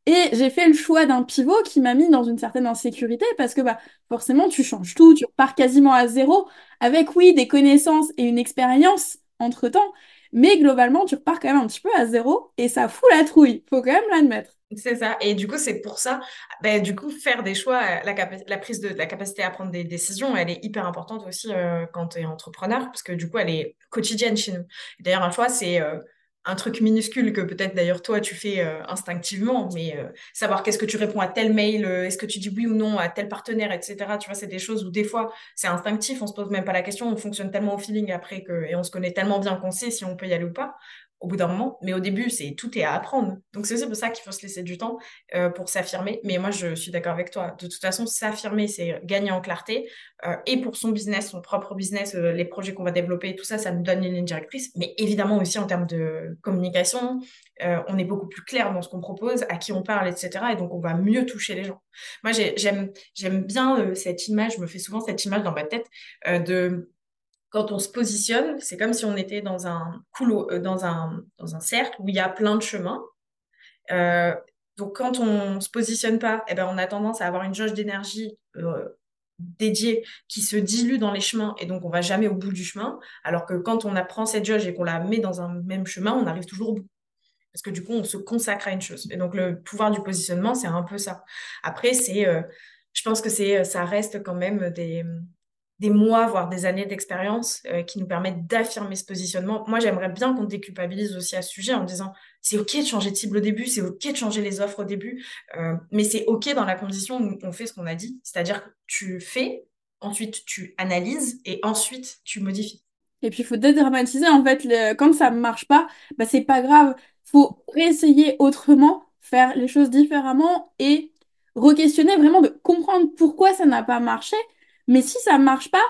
Et j'ai fait le choix d'un pivot qui m'a mis dans une certaine insécurité parce que bah, forcément, tu changes tout, tu repars quasiment à zéro, avec oui, des connaissances et une expérience entre-temps, mais globalement, tu repars quand même un petit peu à zéro et ça fout la trouille, faut quand même l'admettre. C'est ça. Et du coup, c'est pour ça, ben, du coup, faire des choix, la, la prise de la capacité à prendre des décisions, elle est hyper importante aussi euh, quand tu es entrepreneur, parce que du coup, elle est quotidienne chez nous. D'ailleurs, un choix, c'est euh, un truc minuscule que peut-être d'ailleurs toi, tu fais euh, instinctivement, mais savoir qu'est-ce que tu réponds à tel mail, est-ce que tu dis oui ou non à tel partenaire, etc. Tu vois, c'est des choses où des fois, c'est instinctif, on se pose même pas la question, on fonctionne tellement au feeling après que, et on se connaît tellement bien qu'on sait si on peut y aller ou pas au bout d'un moment. Mais au début, c'est tout est à apprendre. Donc c'est aussi pour ça qu'il faut se laisser du temps euh, pour s'affirmer. Mais moi, je suis d'accord avec toi. De toute façon, s'affirmer, c'est gagner en clarté. Euh, et pour son business, son propre business, euh, les projets qu'on va développer, tout ça, ça nous donne une ligne directrice. Mais évidemment aussi en termes de communication, on est beaucoup plus clair dans ce qu'on propose, à qui on parle, etc. Et donc, on va mieux toucher les gens. Moi, j'aime bien cette image, je me fais souvent cette image dans ma tête de quand on se positionne, c'est comme si on était dans un euh, cercle où il y a plein de chemins. Euh, donc, quand on ne se positionne pas, eh ben, on a tendance à avoir une jauge d'énergie euh, dédiée qui se dilue dans les chemins et donc on va jamais au bout du chemin. Alors que quand on apprend cette jauge et qu'on la met dans un même chemin, on arrive toujours au bout. Parce que du coup, on se consacre à une chose. Et donc, le pouvoir du positionnement, c'est un peu ça. Après, c'est, je pense que c'est, ça reste quand même des, des mois, voire des années d'expérience euh, qui nous permettent d'affirmer ce positionnement. Moi, j'aimerais bien qu'on déculpabilise aussi à ce sujet en disant c'est OK de changer de cible au début, c'est OK de changer les offres au début, euh, mais c'est OK dans la condition où on fait ce qu'on a dit, c'est-à-dire que tu fais, ensuite tu analyses et ensuite tu modifies. Et puis, il faut dédramatiser, en fait, quand ça ne marche pas, bah, c'est pas grave. Faut réessayer autrement, faire les choses différemment et re-questionner vraiment de comprendre pourquoi ça n'a pas marché mais si ça ne marche pas,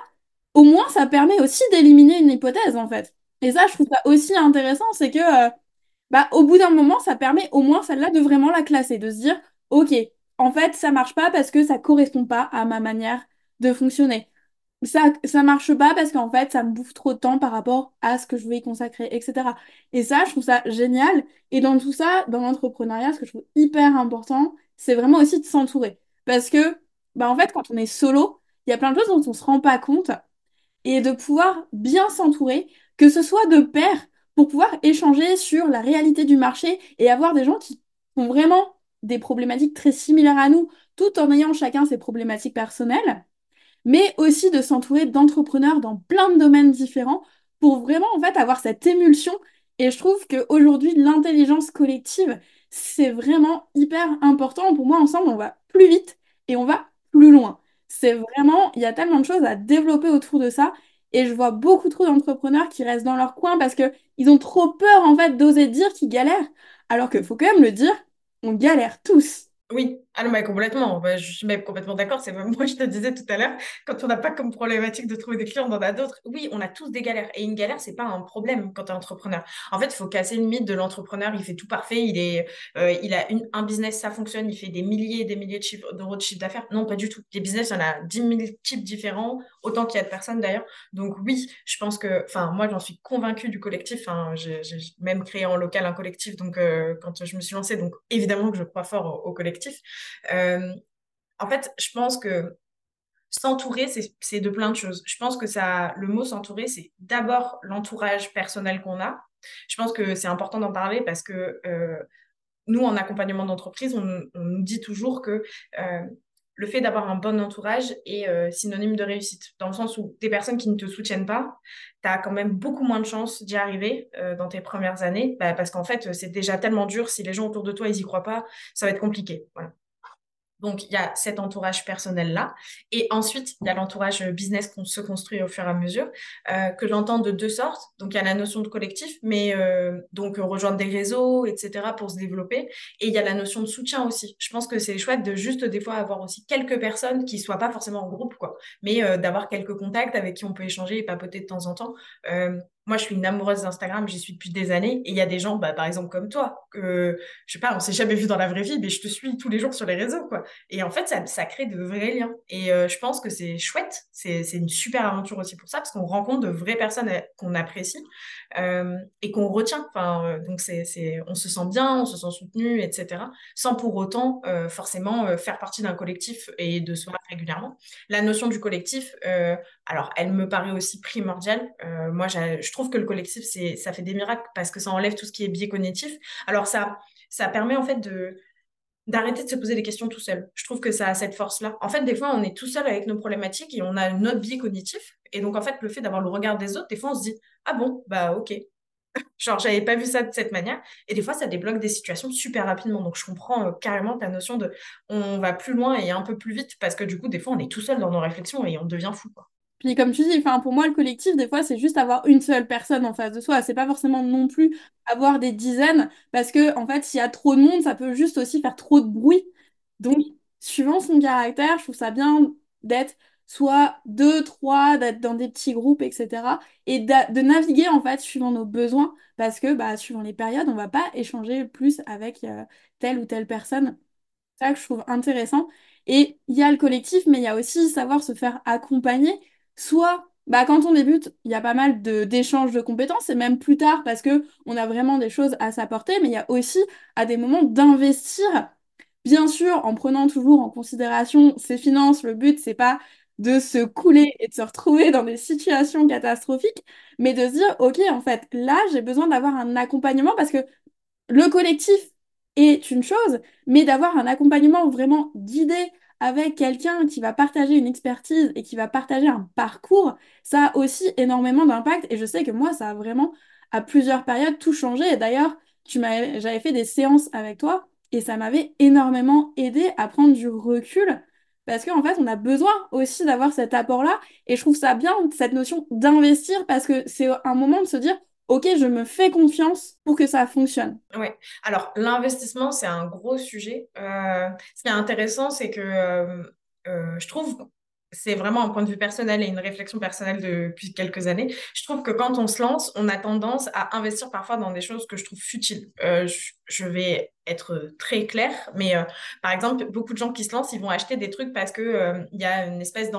au moins ça permet aussi d'éliminer une hypothèse en fait. Et ça, je trouve ça aussi intéressant, c'est que euh, bah, au bout d'un moment, ça permet au moins celle-là de vraiment la classer, de se dire, ok, en fait, ça marche pas parce que ça correspond pas à ma manière de fonctionner. Ça, ça marche pas parce qu'en fait, ça me bouffe trop de temps par rapport à ce que je veux y consacrer, etc. Et ça, je trouve ça génial. Et dans tout ça, dans l'entrepreneuriat, ce que je trouve hyper important, c'est vraiment aussi de s'entourer. Parce que, bah, en fait, quand on est solo, il y a plein de choses dont on se rend pas compte et de pouvoir bien s'entourer, que ce soit de pairs, pour pouvoir échanger sur la réalité du marché et avoir des gens qui ont vraiment des problématiques très similaires à nous, tout en ayant chacun ses problématiques personnelles, mais aussi de s'entourer d'entrepreneurs dans plein de domaines différents pour vraiment en fait avoir cette émulsion. Et je trouve qu'aujourd'hui, l'intelligence collective, c'est vraiment hyper important. Pour moi, ensemble, on va plus vite et on va plus loin. C'est vraiment, il y a tellement de choses à développer autour de ça. Et je vois beaucoup trop d'entrepreneurs qui restent dans leur coin parce qu'ils ont trop peur en fait d'oser dire qu'ils galèrent. Alors qu'il faut quand même le dire, on galère tous. Oui, ah non, complètement. Bah, je suis même complètement d'accord. C'est même moi, je te disais tout à l'heure, quand on n'a pas comme problématique de trouver des clients, on en a d'autres. Oui, on a tous des galères. Et une galère, c'est pas un problème quand tu es entrepreneur. En fait, il faut casser le mythe de l'entrepreneur. Il fait tout parfait. Il, est, euh, il a un business, ça fonctionne. Il fait des milliers et des milliers d'euros de chiffre d'affaires. Non, pas du tout. Les business, il y en a 10 000 types différents, autant qu'il y a de personnes d'ailleurs. Donc oui, je pense que, enfin, moi, j'en suis convaincue du collectif. Enfin, j'ai même créé en local un collectif. Donc, euh, quand je me suis lancée, donc évidemment que je crois fort au, collectif. Euh, en fait, je pense que s'entourer, c'est de plein de choses. Je pense que le mot s'entourer, c'est d'abord l'entourage personnel qu'on a. Je pense que c'est important d'en parler parce que euh, nous, en accompagnement d'entreprise, on, nous dit toujours que euh, le fait d'avoir un bon entourage est synonyme de réussite. Dans le sens où des personnes qui ne te soutiennent pas, tu as quand même beaucoup moins de chances d'y arriver dans tes premières années. Bah, parce qu'en fait, c'est déjà tellement dur. Si les gens autour de toi, ils n'y croient pas, ça va être compliqué. Voilà. Donc, il y a cet entourage personnel-là. Et ensuite, il y a l'entourage business qu'on se construit au fur et à mesure, euh, que j'entends de deux sortes. Donc, il y a la notion de collectif, mais euh, donc rejoindre des réseaux, etc., pour se développer. Et il y a la notion de soutien aussi. Je pense que c'est chouette de juste des fois avoir aussi quelques personnes qui soient pas forcément en groupe, quoi, mais euh, d'avoir quelques contacts avec qui on peut échanger et papoter de temps en temps. Moi, je suis une amoureuse d'Instagram, j'y suis depuis des années. Et il y a des gens, bah, par exemple, comme toi, que, je sais pas, on s'est jamais vu dans la vraie vie, mais je te suis tous les jours sur les réseaux, quoi. Et en fait, ça, crée de vrais liens. Et euh, je pense que c'est chouette. C'est, une super aventure aussi pour ça, parce qu'on rencontre de vraies personnes euh, qu'on apprécie euh, et qu'on retient. Enfin, donc, c'est, on se sent bien, on se sent soutenu, etc. Sans pour autant, forcément, faire partie d'un collectif et de se voir régulièrement. La notion du collectif, alors, elle me paraît aussi primordiale. moi, je trouve que le collectif, c'est, ça fait des miracles parce que ça enlève tout ce qui est biais cognitif. Alors, ça, ça permet en fait de, d'arrêter de se poser des questions tout seul. Je trouve que ça a cette force-là. En fait, des fois, on est tout seul avec nos problématiques et on a notre biais cognitif. Et donc, en fait, le fait d'avoir le regard des autres, des fois, on se dit Ah bon, bah ok. Genre, j'avais pas vu ça de cette manière. Et des fois, ça débloque des situations super rapidement. Donc, je comprends euh, carrément ta notion de on va plus loin et un peu plus vite parce que du coup, des fois, on est tout seul dans nos réflexions et on devient fou. Quoi. Puis comme tu dis, enfin, pour moi, le collectif, des fois, c'est juste avoir une seule personne en face de soi. C'est pas forcément non plus avoir des dizaines, parce que en fait, s'il y a trop de monde, ça peut juste aussi faire trop de bruit. Donc, suivant son caractère, je trouve ça bien d'être soit deux, trois, d'être dans des petits groupes, etc. Et de naviguer en fait suivant nos besoins, parce que bah, suivant les périodes, on va pas échanger plus avec euh, telle ou telle personne. C'est ça que je trouve intéressant. Et il y a le collectif, mais il y a aussi savoir se faire accompagner soit bah, quand on débute, il y a pas mal d'échanges de compétences, et même plus tard, parce que on a vraiment des choses à s'apporter, mais il y a aussi à des moments d'investir, bien sûr, en prenant toujours en considération ses finances. Le but, c'est pas de se couler et de se retrouver dans des situations catastrophiques, mais de se dire, OK, en fait, là, j'ai besoin d'avoir un accompagnement parce que le collectif est une chose, mais d'avoir un accompagnement vraiment guidé avec quelqu'un qui va partager une expertise et qui va partager un parcours, ça a aussi énormément d'impact. Et je sais que moi, ça a vraiment, à plusieurs périodes, tout changé. Et d'ailleurs, j'avais fait des séances avec toi et ça m'avait énormément aidé à prendre du recul. Parce qu'en fait, on a besoin aussi d'avoir cet apport-là. Et je trouve ça bien, cette notion d'investir, parce que c'est un moment de se dire, OK, je me fais confiance pour que ça fonctionne. Oui, alors l'investissement, c'est un gros sujet. Euh, ce qui est intéressant, c'est que euh, euh, je trouve c'est vraiment un point de vue personnel et une réflexion personnelle depuis quelques années. Je trouve que quand on se lance, on a tendance à investir parfois dans des choses que je trouve futiles. Je, vais être très claire, mais par exemple, beaucoup de gens qui se lancent, ils vont acheter des trucs parce que euh, il y a une espèce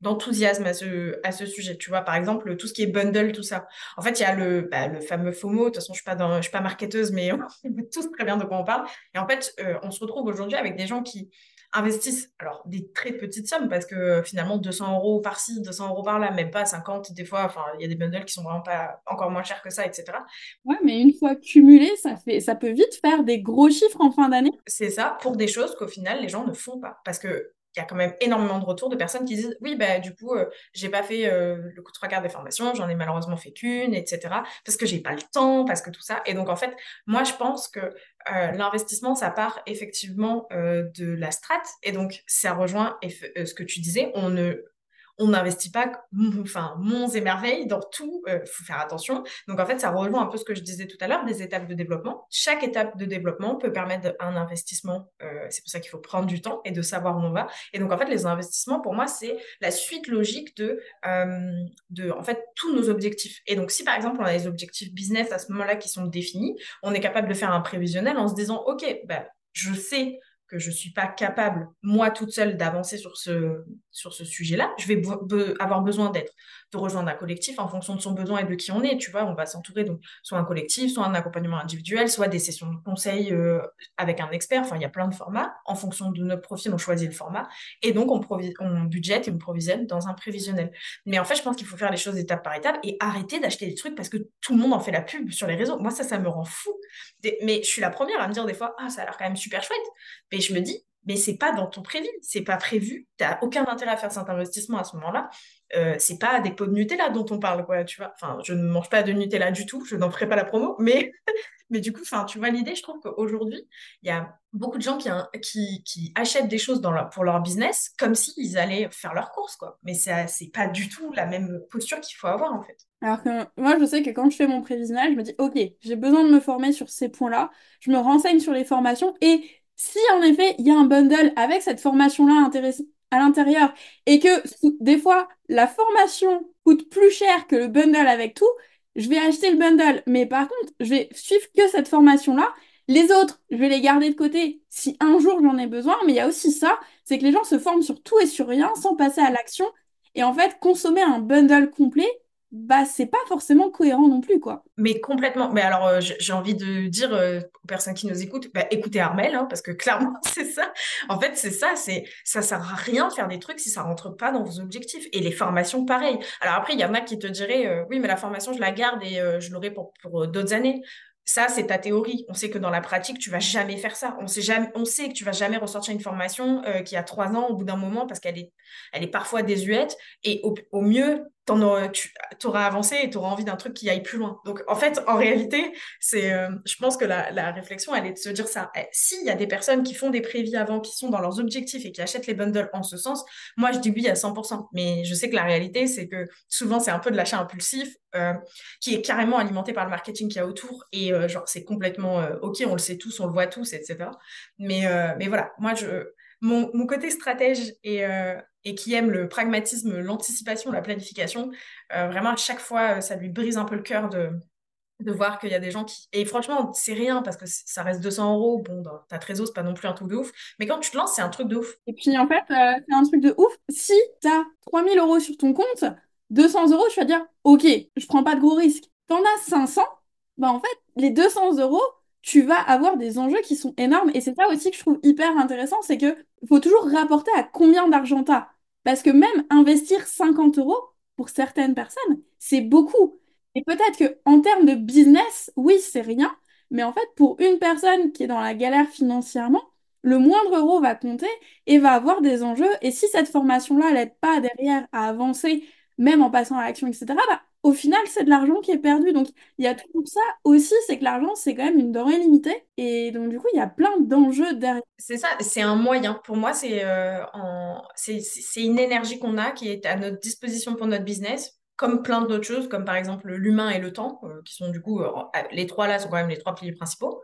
d'enthousiasme à ce, à ce sujet. Tu vois, par exemple, tout ce qui est bundle, tout ça. En fait, il y a le, bah, le fameux FOMO. De toute façon, je ne suis, suis, pas marketeuse, mais on sait tous très bien de quoi on parle. Et en fait, on se retrouve aujourd'hui avec des gens qui investissent alors des très petites sommes parce que euh, finalement 200 euros par-ci, 200 euros par-là, même pas 50 des fois, enfin il y a des bundles qui sont vraiment pas encore moins chers que ça, etc. Ouais, mais une fois cumulé, ça fait, ça peut vite faire des gros chiffres en fin d'année. C'est ça, pour des choses qu'au final les gens ne font pas parce que il y a quand même énormément de retours de personnes qui disent oui bah du coup euh, j'ai pas fait euh, le coup de trois quarts des formations j'en ai malheureusement fait qu'une etc parce que j'ai pas le temps parce que tout ça. Et donc en fait moi je pense que euh, l'investissement ça part effectivement de la strate et donc ça rejoint ce que tu disais on ne on n'investit pas enfin monts et merveilles dans tout il euh, faut faire attention. Donc en fait ça rejoint un peu ce que je disais tout à l'heure des étapes de développement. Chaque étape de développement peut permettre un investissement euh, c'est pour ça qu'il faut prendre du temps et de savoir où on va. Et donc en fait les investissements pour moi c'est la suite logique de euh, de en fait tous nos objectifs. Et donc si par exemple on a des objectifs business à ce moment-là qui sont définis on est capable de faire un prévisionnel en se disant ok ben je sais que je ne suis pas capable, moi toute seule, d'avancer sur ce, sujet-là, je vais avoir besoin d'être, de rejoindre un collectif en fonction de son besoin et de qui on est. Tu vois, on va s'entourer donc soit un collectif, soit un accompagnement individuel, soit des sessions de conseil euh, avec un expert. Enfin, il y a plein de formats. En fonction de notre profil, on choisit le format et donc on, on et on provisionne dans un prévisionnel. Mais en fait, je pense qu'il faut faire les choses étape par étape et arrêter d'acheter des trucs parce que tout le monde en fait la pub sur les réseaux. Moi, ça, ça me rend fou. Mais je suis la première à me dire des fois, ah, ça a l'air quand même super chouette. Et je me dis, mais c'est pas dans ton prévu, c'est pas prévu, tu n'as aucun intérêt à faire cet investissement à ce moment-là. Euh, c'est pas des pots de Nutella dont on parle, quoi, tu vois. Enfin, je ne mange pas de Nutella du tout, je n'en ferai pas la promo, mais, mais du coup, enfin, tu vois l'idée, je trouve qu'aujourd'hui, il y a beaucoup de gens qui, qui, qui achètent des choses pour leur business comme s'ils allaient faire leurs courses, quoi. Mais c'est pas du tout la même posture qu'il faut avoir, en fait. Alors que moi, je sais que quand je fais mon prévisionnel, je me dis, OK, j'ai besoin de me former sur ces points-là, je me renseigne sur les formations et si en effet il y a un bundle avec cette formation-là à l'intérieur et que des fois la formation coûte plus cher que le bundle avec tout, je vais acheter le bundle. Mais par contre, je vais suivre que cette formation-là. Les autres, je vais les garder de côté si un jour j'en ai besoin. Mais il y a aussi ça, c'est que les gens se forment sur tout et sur rien sans passer à l'action. Et en fait, consommer un bundle complet, bah c'est pas forcément cohérent non plus quoi. Mais complètement. Mais alors euh, j'ai envie de dire euh, aux personnes qui nous écoutent, bah, écoutez Armel hein, parce que clairement c'est ça. En fait c'est ça, c'est ça sert à rien de faire des trucs si ça rentre pas dans vos objectifs. Et les formations pareil. Alors après il y en a qui te diraient euh, oui mais la formation je la garde et je l'aurai pour, d'autres années. Ça, c'est ta théorie. On sait que dans la pratique, tu vas jamais faire ça. On sait, que tu vas jamais ressortir une formation qui a trois ans au bout d'un moment parce qu'elle est, elle est parfois désuète. Et au mieux, tu auras avancé et tu auras envie d'un truc qui aille plus loin. Donc, en fait, en réalité, c'est, euh, je pense que la, réflexion, elle est de se dire ça. Eh, s'il y a des personnes qui font des prévis avant, qui sont dans leurs objectifs et qui achètent les bundles en ce sens, moi, je dis oui à 100%. Mais je sais que la réalité, c'est que souvent, c'est un peu de l'achat impulsif euh, qui est carrément alimenté par le marketing qu'il y a autour. Et euh, genre, c'est complètement OK, on le sait tous, on le voit tous, etc. Mais, mais voilà, moi, je, mon, mon côté stratège et et qui aime le pragmatisme, l'anticipation, la planification, euh, vraiment à chaque fois, euh, ça lui brise un peu le cœur de, de voir qu'il y a des gens qui... Et franchement, c'est rien parce que ça reste 200 euros. Bon, ta trésor, c'est pas non plus un truc de ouf. Mais quand tu te lances, c'est un truc de ouf. Et puis en fait, euh, c'est un truc de ouf. Si tu as 3000 euros sur ton compte, 200 euros, tu vas dire, OK, je prends pas de gros risques. T'en as 500, bah en fait, les 200 euros, tu vas avoir des enjeux qui sont énormes. Et c'est ça aussi que je trouve hyper intéressant, c'est que faut toujours rapporter à combien d'argent t'as. Parce que même investir 50 euros, pour certaines personnes, c'est beaucoup. Et peut-être que en termes de business, oui, c'est rien. Mais en fait, pour une personne qui est dans la galère financièrement, le moindre euro va compter et va avoir des enjeux. Et si cette formation-là n'aide pas derrière à avancer, même en passant à l'action, etc., bah, au final, c'est de l'argent qui est perdu. Donc, il y a tout ça aussi, c'est que l'argent, c'est quand même une denrée limitée. Et donc, du coup, il y a plein d'enjeux derrière. C'est ça, c'est un moyen. Pour moi, c'est euh, une énergie qu'on a qui est à notre disposition pour notre business, comme plein d'autres choses, comme par exemple l'humain et le temps, euh, qui sont du coup, euh, les trois là sont quand même les trois piliers principaux.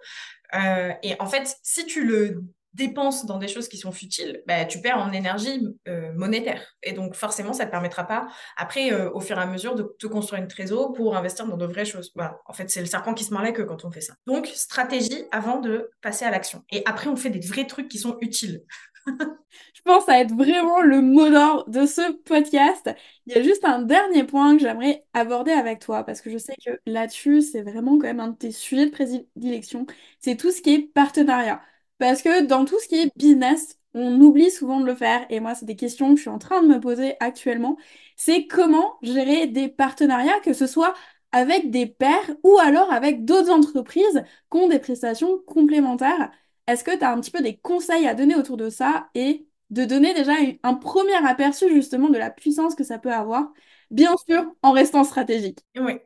et en fait, si tu le dépenses dans des choses qui sont futiles, bah, tu perds en énergie euh, monétaire. Et donc, forcément, ça ne te permettra pas, après, euh, au fur et à mesure, de te construire une trésor pour investir dans de vraies choses. En fait, c'est le serpent qui se mord que quand on fait ça. Donc, stratégie avant de passer à l'action. Et après, on fait des vrais trucs qui sont utiles. Je pense à être vraiment le mot d'ordre de ce podcast. Il y a juste un dernier point que j'aimerais aborder avec toi, parce que je sais que là-dessus, c'est vraiment quand même un de tes sujets de prédilection. C'est tout ce qui est partenariat. Parce que dans tout ce qui est business, on oublie souvent de le faire. Et moi, c'est des questions que je suis en train de me poser actuellement. C'est comment gérer des partenariats, que ce soit avec des pairs ou alors avec d'autres entreprises qui ont des prestations complémentaires. Est-ce que tu as un petit peu des conseils à donner autour de ça et de donner déjà un premier aperçu justement de la puissance que ça peut avoir, bien sûr en restant stratégique. Oui.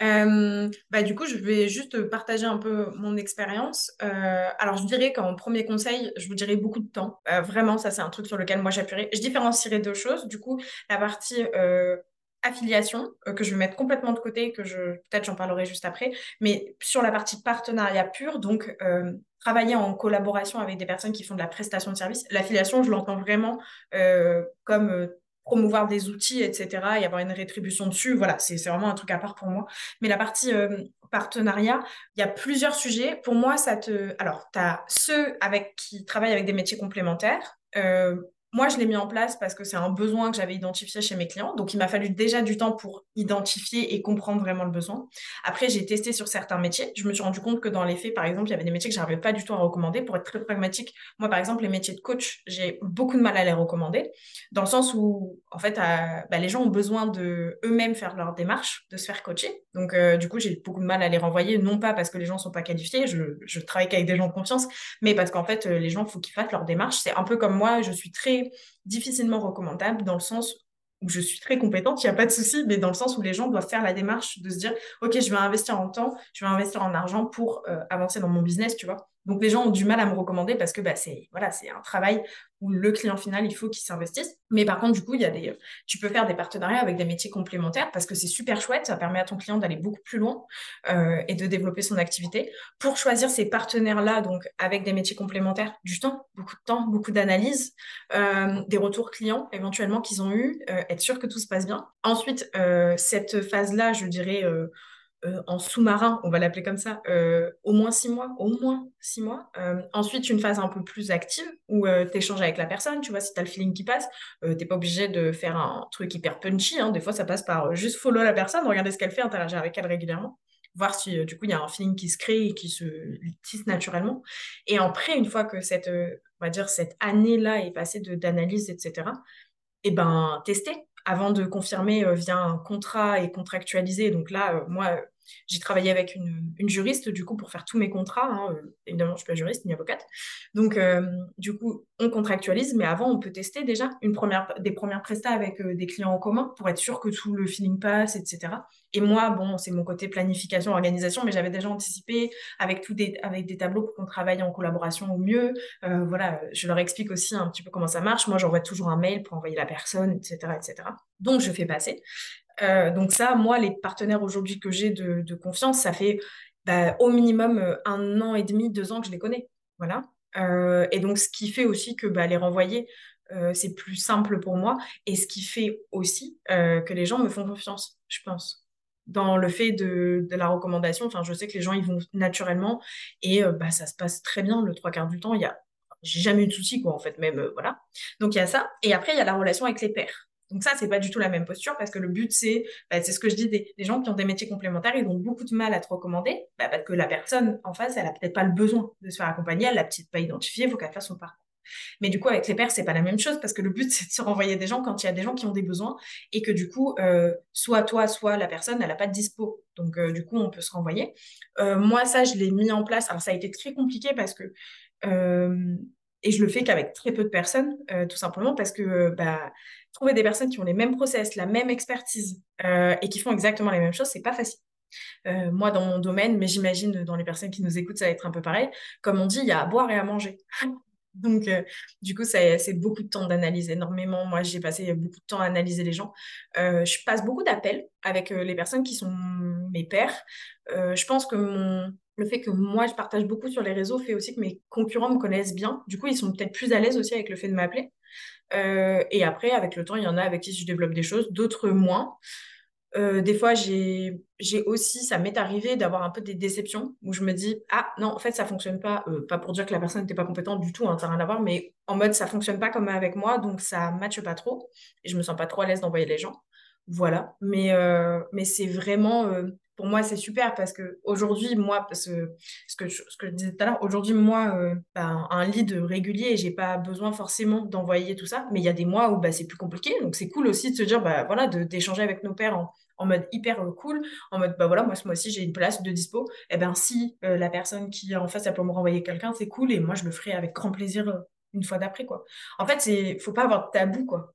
Euh, bah, du coup, je vais juste partager un peu mon expérience. Euh, alors, je dirais qu'en premier conseil, je vous dirais beaucoup de temps. Euh, vraiment, ça, c'est un truc sur lequel moi j'appuierai. Je différencierai deux choses. Du coup, la partie affiliation que je vais mettre complètement de côté, que je peut-être j'en parlerai juste après, mais sur la partie partenariat pur, donc travailler en collaboration avec des personnes qui font de la prestation de service. L'affiliation, je l'entends vraiment comme promouvoir des outils, etc., et avoir une rétribution dessus. Voilà, c'est vraiment un truc à part pour moi. Mais la partie euh, partenariat, il y a plusieurs sujets. Pour moi, ça te... Alors, tu as ceux avec qui travaillent avec des métiers complémentaires. Moi, je l'ai mis en place parce que c'est un besoin que j'avais identifié chez mes clients. Donc, il m'a fallu déjà du temps pour identifier et comprendre vraiment le besoin. Après, j'ai testé sur certains métiers. Je me suis rendu compte que dans les faits, par exemple, il y avait des métiers que je n'arrivais pas du tout à recommander. Pour être très pragmatique, moi, par exemple, les métiers de coach, j'ai beaucoup de mal à les recommander. Dans le sens où, en fait, bah, les gens ont besoin de eux-mêmes faire leur démarche, de se faire coacher. Donc, euh, du coup, j'ai beaucoup de mal à les renvoyer. Non pas parce que les gens ne sont pas qualifiés. Je, je travaille qu'avec des gens de confiance. Mais parce qu'en fait, euh, les gens, il faut qu'ils fassent leur démarche. C'est un peu comme moi, je suis très difficilement recommandable dans le sens où je suis très compétente, il n'y a pas de souci, mais dans le sens où les gens doivent faire la démarche de se dire, OK, je vais investir en temps, je vais investir en argent pour euh, avancer dans mon business, tu vois. Donc les gens ont du mal à me recommander parce que bah, c'est voilà, un travail où le client final, il faut qu'il s'investisse. Mais par contre, du coup, il y a des, tu peux faire des partenariats avec des métiers complémentaires parce que c'est super chouette, ça permet à ton client d'aller beaucoup plus loin euh, et de développer son activité. Pour choisir ces partenaires-là, donc avec des métiers complémentaires, du temps, beaucoup de temps, beaucoup d'analyse, euh, des retours clients éventuellement qu'ils ont eu, euh, être sûr que tout se passe bien. Ensuite, cette phase-là, je dirais euh, en sous-marin, on va l'appeler comme ça, euh, au moins six mois, au moins six mois. Euh, ensuite, une phase un peu plus active où tu échanges avec la personne, tu vois, si tu as le feeling qui passe, tu n'es pas obligé de faire un truc hyper punchy, hein. des fois ça passe par juste follow la personne, regarder ce qu'elle fait, interagir avec elle régulièrement, voir si du coup il y a un feeling qui se crée et qui se tisse naturellement. Et après, une fois que cette, on va dire, cette année-là est passée d'analyse, etc., et eh ben, tester avant de confirmer via un contrat et contractualiser. Donc là, moi, j'ai travaillé avec une, juriste, du coup, pour faire tous mes contrats. Hein, euh, évidemment, je ne suis pas juriste ni avocate. Donc, euh, du coup, on contractualise, mais avant, on peut tester déjà une première, des premières prestats avec euh, des clients en commun pour être sûr que tout le feeling passe, etc. Et moi, bon, c'est mon côté planification, organisation, mais j'avais déjà anticipé avec, tout des, avec des tableaux pour qu'on travaille en collaboration au mieux. voilà, je leur explique aussi un petit peu comment ça marche. Moi, j'envoie toujours un mail pour envoyer la personne, etc., etc. Donc, je fais passer. Euh, donc ça, moi, les partenaires aujourd'hui que j'ai de, confiance, ça fait bah, au minimum euh, un an et demi, deux ans que je les connais. Voilà. Euh, et donc, ce qui fait aussi que bah, les renvoyer, c'est plus simple pour moi. Et ce qui fait aussi que les gens me font confiance, je pense. Dans le fait de, la recommandation, enfin, je sais que les gens, ils vont naturellement et bah, ça se passe très bien le trois quarts du temps. Il y a, j'ai jamais eu de soucis, quoi, en fait, même, voilà. Donc, il y a ça. Et après, il y a la relation avec les pairs. Donc ça, c'est pas du tout la même posture parce que le but, c'est, bah, c'est ce que je dis, des, gens qui ont des métiers complémentaires, ils ont beaucoup de mal à te recommander bah, parce que la personne en face, elle a peut-être pas le besoin de se faire accompagner, elle l'a peut-être pas identifié, il faut qu'elle fasse son parcours. Mais du coup, avec les pairs, c'est pas la même chose parce que le but, c'est de se renvoyer des gens quand il y a des gens qui ont des besoins et que du coup, euh, soit toi, soit la personne, elle n'a pas de dispo. Donc, euh, du coup, on peut se renvoyer. Euh, moi, ça, je l'ai mis en place. Alors, ça a été très compliqué parce que et je le fais qu'avec très peu de personnes, tout simplement parce que bah, trouver des personnes qui ont les mêmes process, la même expertise euh, et qui font exactement les mêmes choses, c'est pas facile. Euh, moi, dans mon domaine, mais j'imagine dans les personnes qui nous écoutent, ça va être un peu pareil. Comme on dit, il y a à boire et à manger. Donc, euh, du coup, c'est beaucoup de temps d'analyser énormément. Moi, j'ai passé beaucoup de temps à analyser les gens. je passe beaucoup d'appels avec les personnes qui sont mes pairs. je pense que mon, le fait que moi, je partage beaucoup sur les réseaux fait aussi que mes concurrents me connaissent bien. Du coup, ils sont peut-être plus à l'aise aussi avec le fait de m'appeler. Euh, et après, avec le temps, il y en a avec qui je développe des choses, d'autres moins. Euh, des fois, j'ai, aussi, ça m'est arrivé d'avoir un peu des déceptions où je me dis, ah non, en fait, ça fonctionne pas. Euh, pas pour dire que la personne n'était pas compétente du tout, hein, ça n'a rien à voir, mais en mode, ça fonctionne pas comme avec moi, donc ça matche pas trop. Et je me sens pas trop à l'aise d'envoyer les gens. Voilà. Mais c'est vraiment, pour moi, c'est super parce que aujourd'hui, moi, parce que, ce que je, disais tout à l'heure, aujourd'hui, moi, euh, bah, un lead régulier, j'ai pas besoin forcément d'envoyer tout ça, mais il y a des mois où bah, c'est plus compliqué. Donc, c'est cool aussi de se dire, bah, voilà, d'échanger avec nos pairs en, mode hyper euh, cool, en mode, bah voilà, moi, ce mois-ci, j'ai une place de dispo. Et eh ben si euh, la personne qui est en face, elle peut me renvoyer quelqu'un, c'est cool, et moi, je le ferai avec grand plaisir une fois d'après, quoi. En fait, c'est, faut pas avoir de tabou, quoi.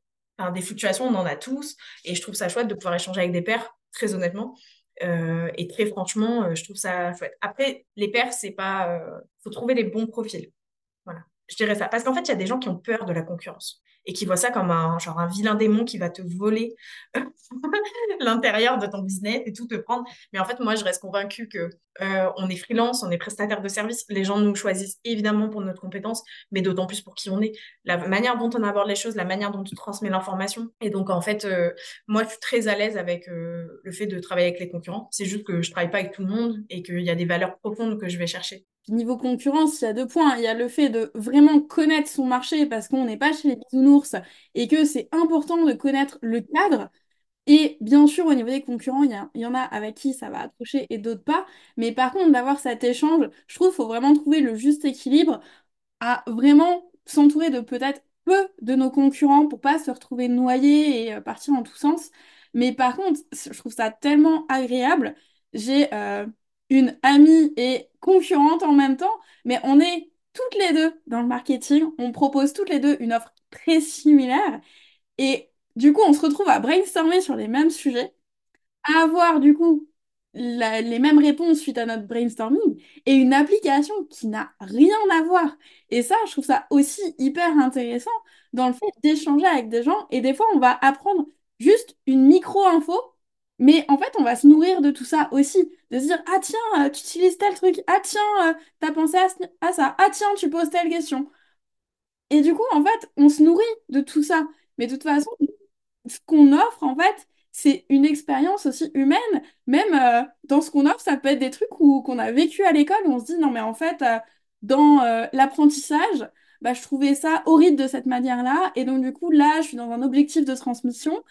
Des fluctuations, on en a tous, et je trouve ça chouette de pouvoir échanger avec des pairs, très honnêtement. Euh, et très franchement, euh, je trouve ça chouette. Après, les pairs, c'est pas. Euh, faut trouver les bons profils. Voilà. Je dirais ça. Parce qu'en fait, il y a des gens qui ont peur de la concurrence et qui voient ça comme un, genre un vilain démon qui va te voler l'intérieur de ton business et tout te prendre. Mais en fait, moi, je reste convaincue que euh, on est freelance, on est prestataire de service. Les gens nous choisissent évidemment pour notre compétence, mais d'autant plus pour qui on est. La manière dont on aborde les choses, la manière dont tu transmets l'information. Et donc, en fait, euh, moi, je suis très à l'aise avec euh, le fait de travailler avec les concurrents. C'est juste que je travaille pas avec tout le monde et qu'il y a des valeurs profondes que je vais chercher. Niveau concurrence, il y a deux points. Il y a le fait de vraiment connaître son marché parce qu'on n'est pas chez les bisounours et que c'est important de connaître le cadre. Et bien sûr, au niveau des concurrents, il y, en a avec qui ça va accrocher et d'autres pas. Mais par contre, d'avoir cet échange, je trouve qu'il faut vraiment trouver le juste équilibre à vraiment s'entourer de peut-être peu de nos concurrents pour pas se retrouver noyé et euh, partir en tous sens. Mais par contre, je trouve ça tellement agréable. J'ai euh, une amie et concurrente en même temps, mais on est toutes les deux dans le marketing. On propose toutes les deux une offre très similaire. Et du coup, on se retrouve à brainstormer sur les mêmes sujets, à avoir du coup les mêmes réponses suite à notre brainstorming et une application qui n'a rien à voir. Et ça, je trouve ça aussi hyper intéressant dans le fait d'échanger avec des gens. Et des fois, on va apprendre juste une micro-info, mais en fait, on va se nourrir de tout ça aussi. De se dire, ah tiens, euh, tu utilises tel truc, ah tiens, euh, t'as pensé à, ça, ah tiens, tu poses telle question. Et du coup, en fait, on se nourrit de tout ça. Mais de toute façon, ce qu'on offre, en fait, c'est une expérience aussi humaine. Même euh, dans ce qu'on offre, ça peut être des trucs qu'on a vécu à l'école on se dit, non, mais en fait, dans l'apprentissage, bah, je trouvais ça horrible de cette manière-là. Et donc, du coup, là, je suis dans un objectif de transmission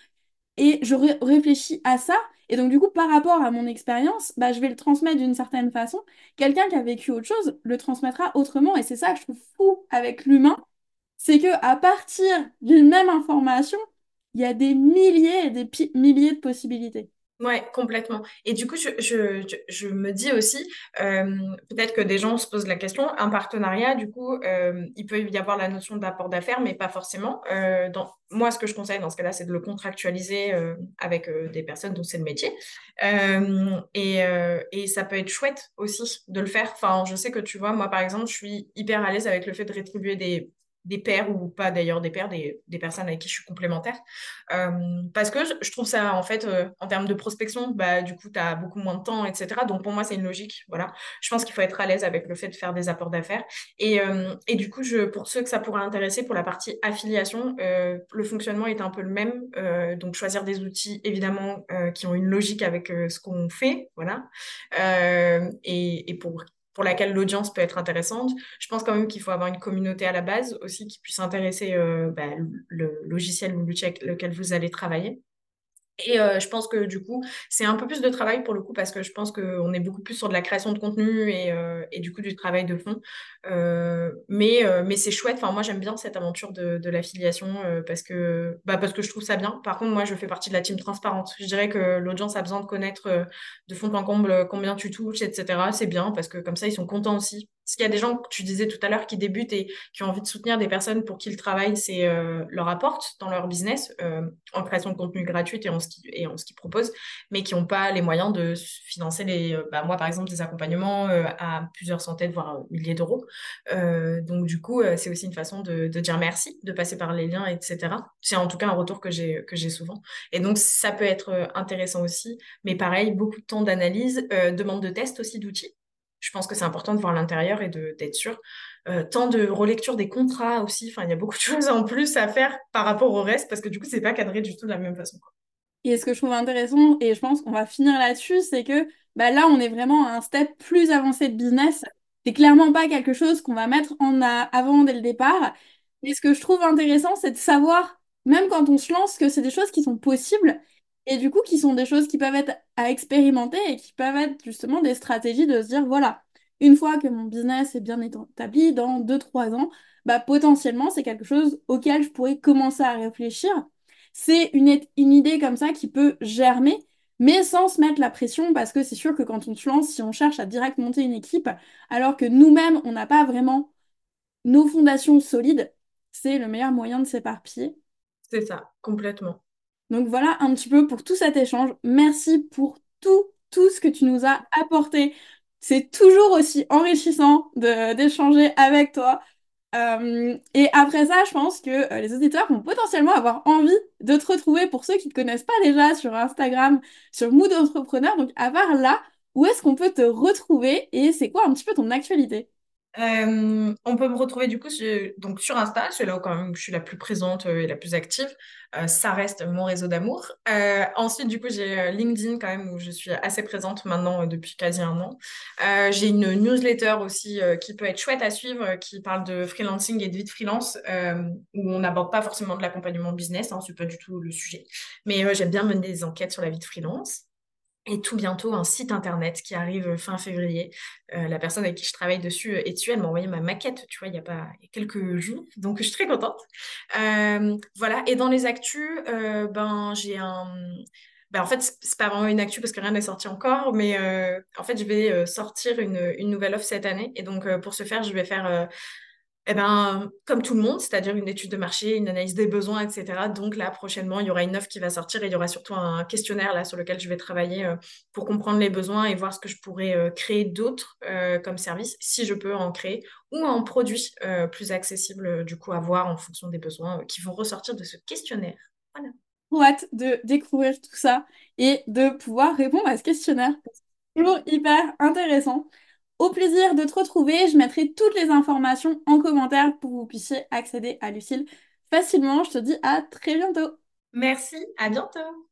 et je réfléchis à ça. Et donc, du coup, par rapport à mon expérience, bah, je vais le transmettre d'une certaine façon. Quelqu'un qui a vécu autre chose le transmettra autrement. Et c'est ça que je trouve fou avec l'humain. C'est que à partir d'une même information, il y a des milliers et des milliers de possibilités. Ouais, complètement. Et du coup, je, me dis aussi, peut-être que des gens se posent la question, un partenariat, du coup, il peut y avoir la notion d'apport d'affaires, mais pas forcément. Moi, ce que je conseille dans ce cas-là, c'est de le contractualiser avec des personnes dont c'est le métier. et, et ça peut être chouette aussi de le faire. Enfin, je sais que tu vois, moi, par exemple, je suis hyper à l'aise avec le fait de rétribuer des des pairs ou pas d'ailleurs des pairs, des, personnes avec qui je suis complémentaire. Euh, parce que je trouve ça, en fait, euh, en termes de prospection, bah, du coup, tu as beaucoup moins de temps, etc. Donc, pour moi, c'est une logique. Voilà. Je pense qu'il faut être à l'aise avec le fait de faire des apports d'affaires. Et, euh, et, du coup, je, pour ceux que ça pourrait intéresser, pour la partie affiliation, le fonctionnement est un peu le même. donc, choisir des outils, évidemment, qui ont une logique avec ce qu'on fait. Voilà. et, et pour pour laquelle l'audience peut être intéressante. Je pense quand même qu'il faut avoir une communauté à la base aussi qui puisse intéresser euh, bah, le logiciel ou l'outil avec lequel vous allez travailler. Et euh, je pense que du coup, c'est un peu plus de travail pour le coup parce que je pense qu'on est beaucoup plus sur de la création de contenu et, euh, et du coup du travail de fond. Euh, mais mais c'est chouette. Enfin, moi, j'aime bien cette aventure de, de l'affiliation parce, que, bah, parce que je trouve ça bien. Par contre, moi, je fais partie de la team transparente. Je dirais que l'audience a besoin de connaître de fond en comble combien tu touches, etc. C'est bien parce que comme ça, ils sont contents aussi. Parce qu'il y a des gens que tu disais tout à l'heure qui débutent et qui ont envie de soutenir des personnes pour qui le travail c'est, leur apporte dans leur business en création de contenu gratuit et en ce qu'ils proposent, mais qui n'ont pas les moyens de financer les, euh, bah, moi par exemple, des accompagnements euh, à plusieurs centaines, voire milliers d'euros. Euh, donc du coup, c'est aussi une façon de, dire merci, de passer par les liens, etc. C'est en tout cas un retour que j'ai que j'ai souvent. Et donc ça peut être intéressant aussi, mais pareil, beaucoup de temps d'analyse, demande de test aussi d'outils. Je pense que c'est important de voir l'intérieur et d'être sûr. Euh, tant de relecture des contrats aussi. Il y a beaucoup de choses en plus à faire par rapport au reste parce que du coup, c'est pas cadré du tout de la même façon. Et ce que je trouve intéressant, et je pense qu'on va finir là-dessus, c'est que bah, là, on est vraiment à un step plus avancé de business. C'est clairement pas quelque chose qu'on va mettre en avant dès le départ. Et ce que je trouve intéressant, c'est de savoir, même quand on se lance, que c'est des choses qui sont possibles et du coup qui sont des choses qui peuvent être à expérimenter et qui peuvent être justement des stratégies de se dire, voilà, une fois que mon business est bien établi, dans deux trois ans, bah, potentiellement, c'est quelque chose auquel je pourrais commencer à réfléchir. C'est une, une idée comme ça qui peut germer, mais sans se mettre la pression, parce que c'est sûr que quand on se lance, si on cherche à direct monter une équipe, alors que nous-mêmes, on n'a pas vraiment nos fondations solides, c'est le meilleur moyen de s'éparpiller. C'est ça, complètement. Donc voilà un petit peu pour tout cet échange. Merci pour tout, tout ce que tu nous as apporté. C'est toujours aussi enrichissant d'échanger avec toi. Euh, et après ça, je pense que euh, les auditeurs vont potentiellement avoir envie de te retrouver pour ceux qui ne te connaissent pas déjà sur Instagram, sur Mood Entrepreneur. Donc à part là, où est-ce qu'on peut te retrouver et c'est quoi un petit peu ton actualité? Euh, on peut me retrouver du coup sur, donc sur Insta, c'est là où quand même je suis la plus présente euh, et la plus active. Euh, ça reste mon réseau d'amour. Ensuite, du coup, j'ai LinkedIn quand même où je suis assez présente maintenant depuis quasi un an. J'ai une newsletter aussi qui peut être chouette à suivre, qui parle de freelancing et de vie de freelance, où on n'aborde pas forcément de l'accompagnement business, hein, c'est pas du tout le sujet. Mais j'aime bien mener des enquêtes sur la vie de freelance. Et tout bientôt, un site internet qui arrive fin février. Euh, la personne avec qui je travaille dessus est dessus. Elle m'a envoyé ma maquette, tu vois, il y a pas quelques jours. Donc, je suis très contente. Euh, voilà. Et dans les actus, euh, ben, j'ai un... Ben, en fait, c'est pas vraiment une actu parce que rien n'est sorti encore, mais en fait, je vais sortir une, une nouvelle offre cette année. Et donc, pour ce faire, je vais faire eh ben, comme tout le monde, c'est-à-dire une étude de marché, une analyse des besoins, etc. Donc là, prochainement, il y aura une offre qui va sortir et il y aura surtout un questionnaire là sur lequel je vais travailler euh, pour comprendre les besoins et voir ce que je pourrais euh, créer d'autres euh, comme service, si je peux en créer, ou un produit plus accessible du coup à voir en fonction des besoins qui vont ressortir de ce questionnaire. Voilà. Hâte de découvrir tout ça et de pouvoir répondre à ce questionnaire. C'est toujours hyper intéressant. Au plaisir de te retrouver. Je mettrai toutes les informations en commentaire pour que vous puissiez accéder à Lucille facilement. Je te dis à très bientôt. Merci, à bientôt.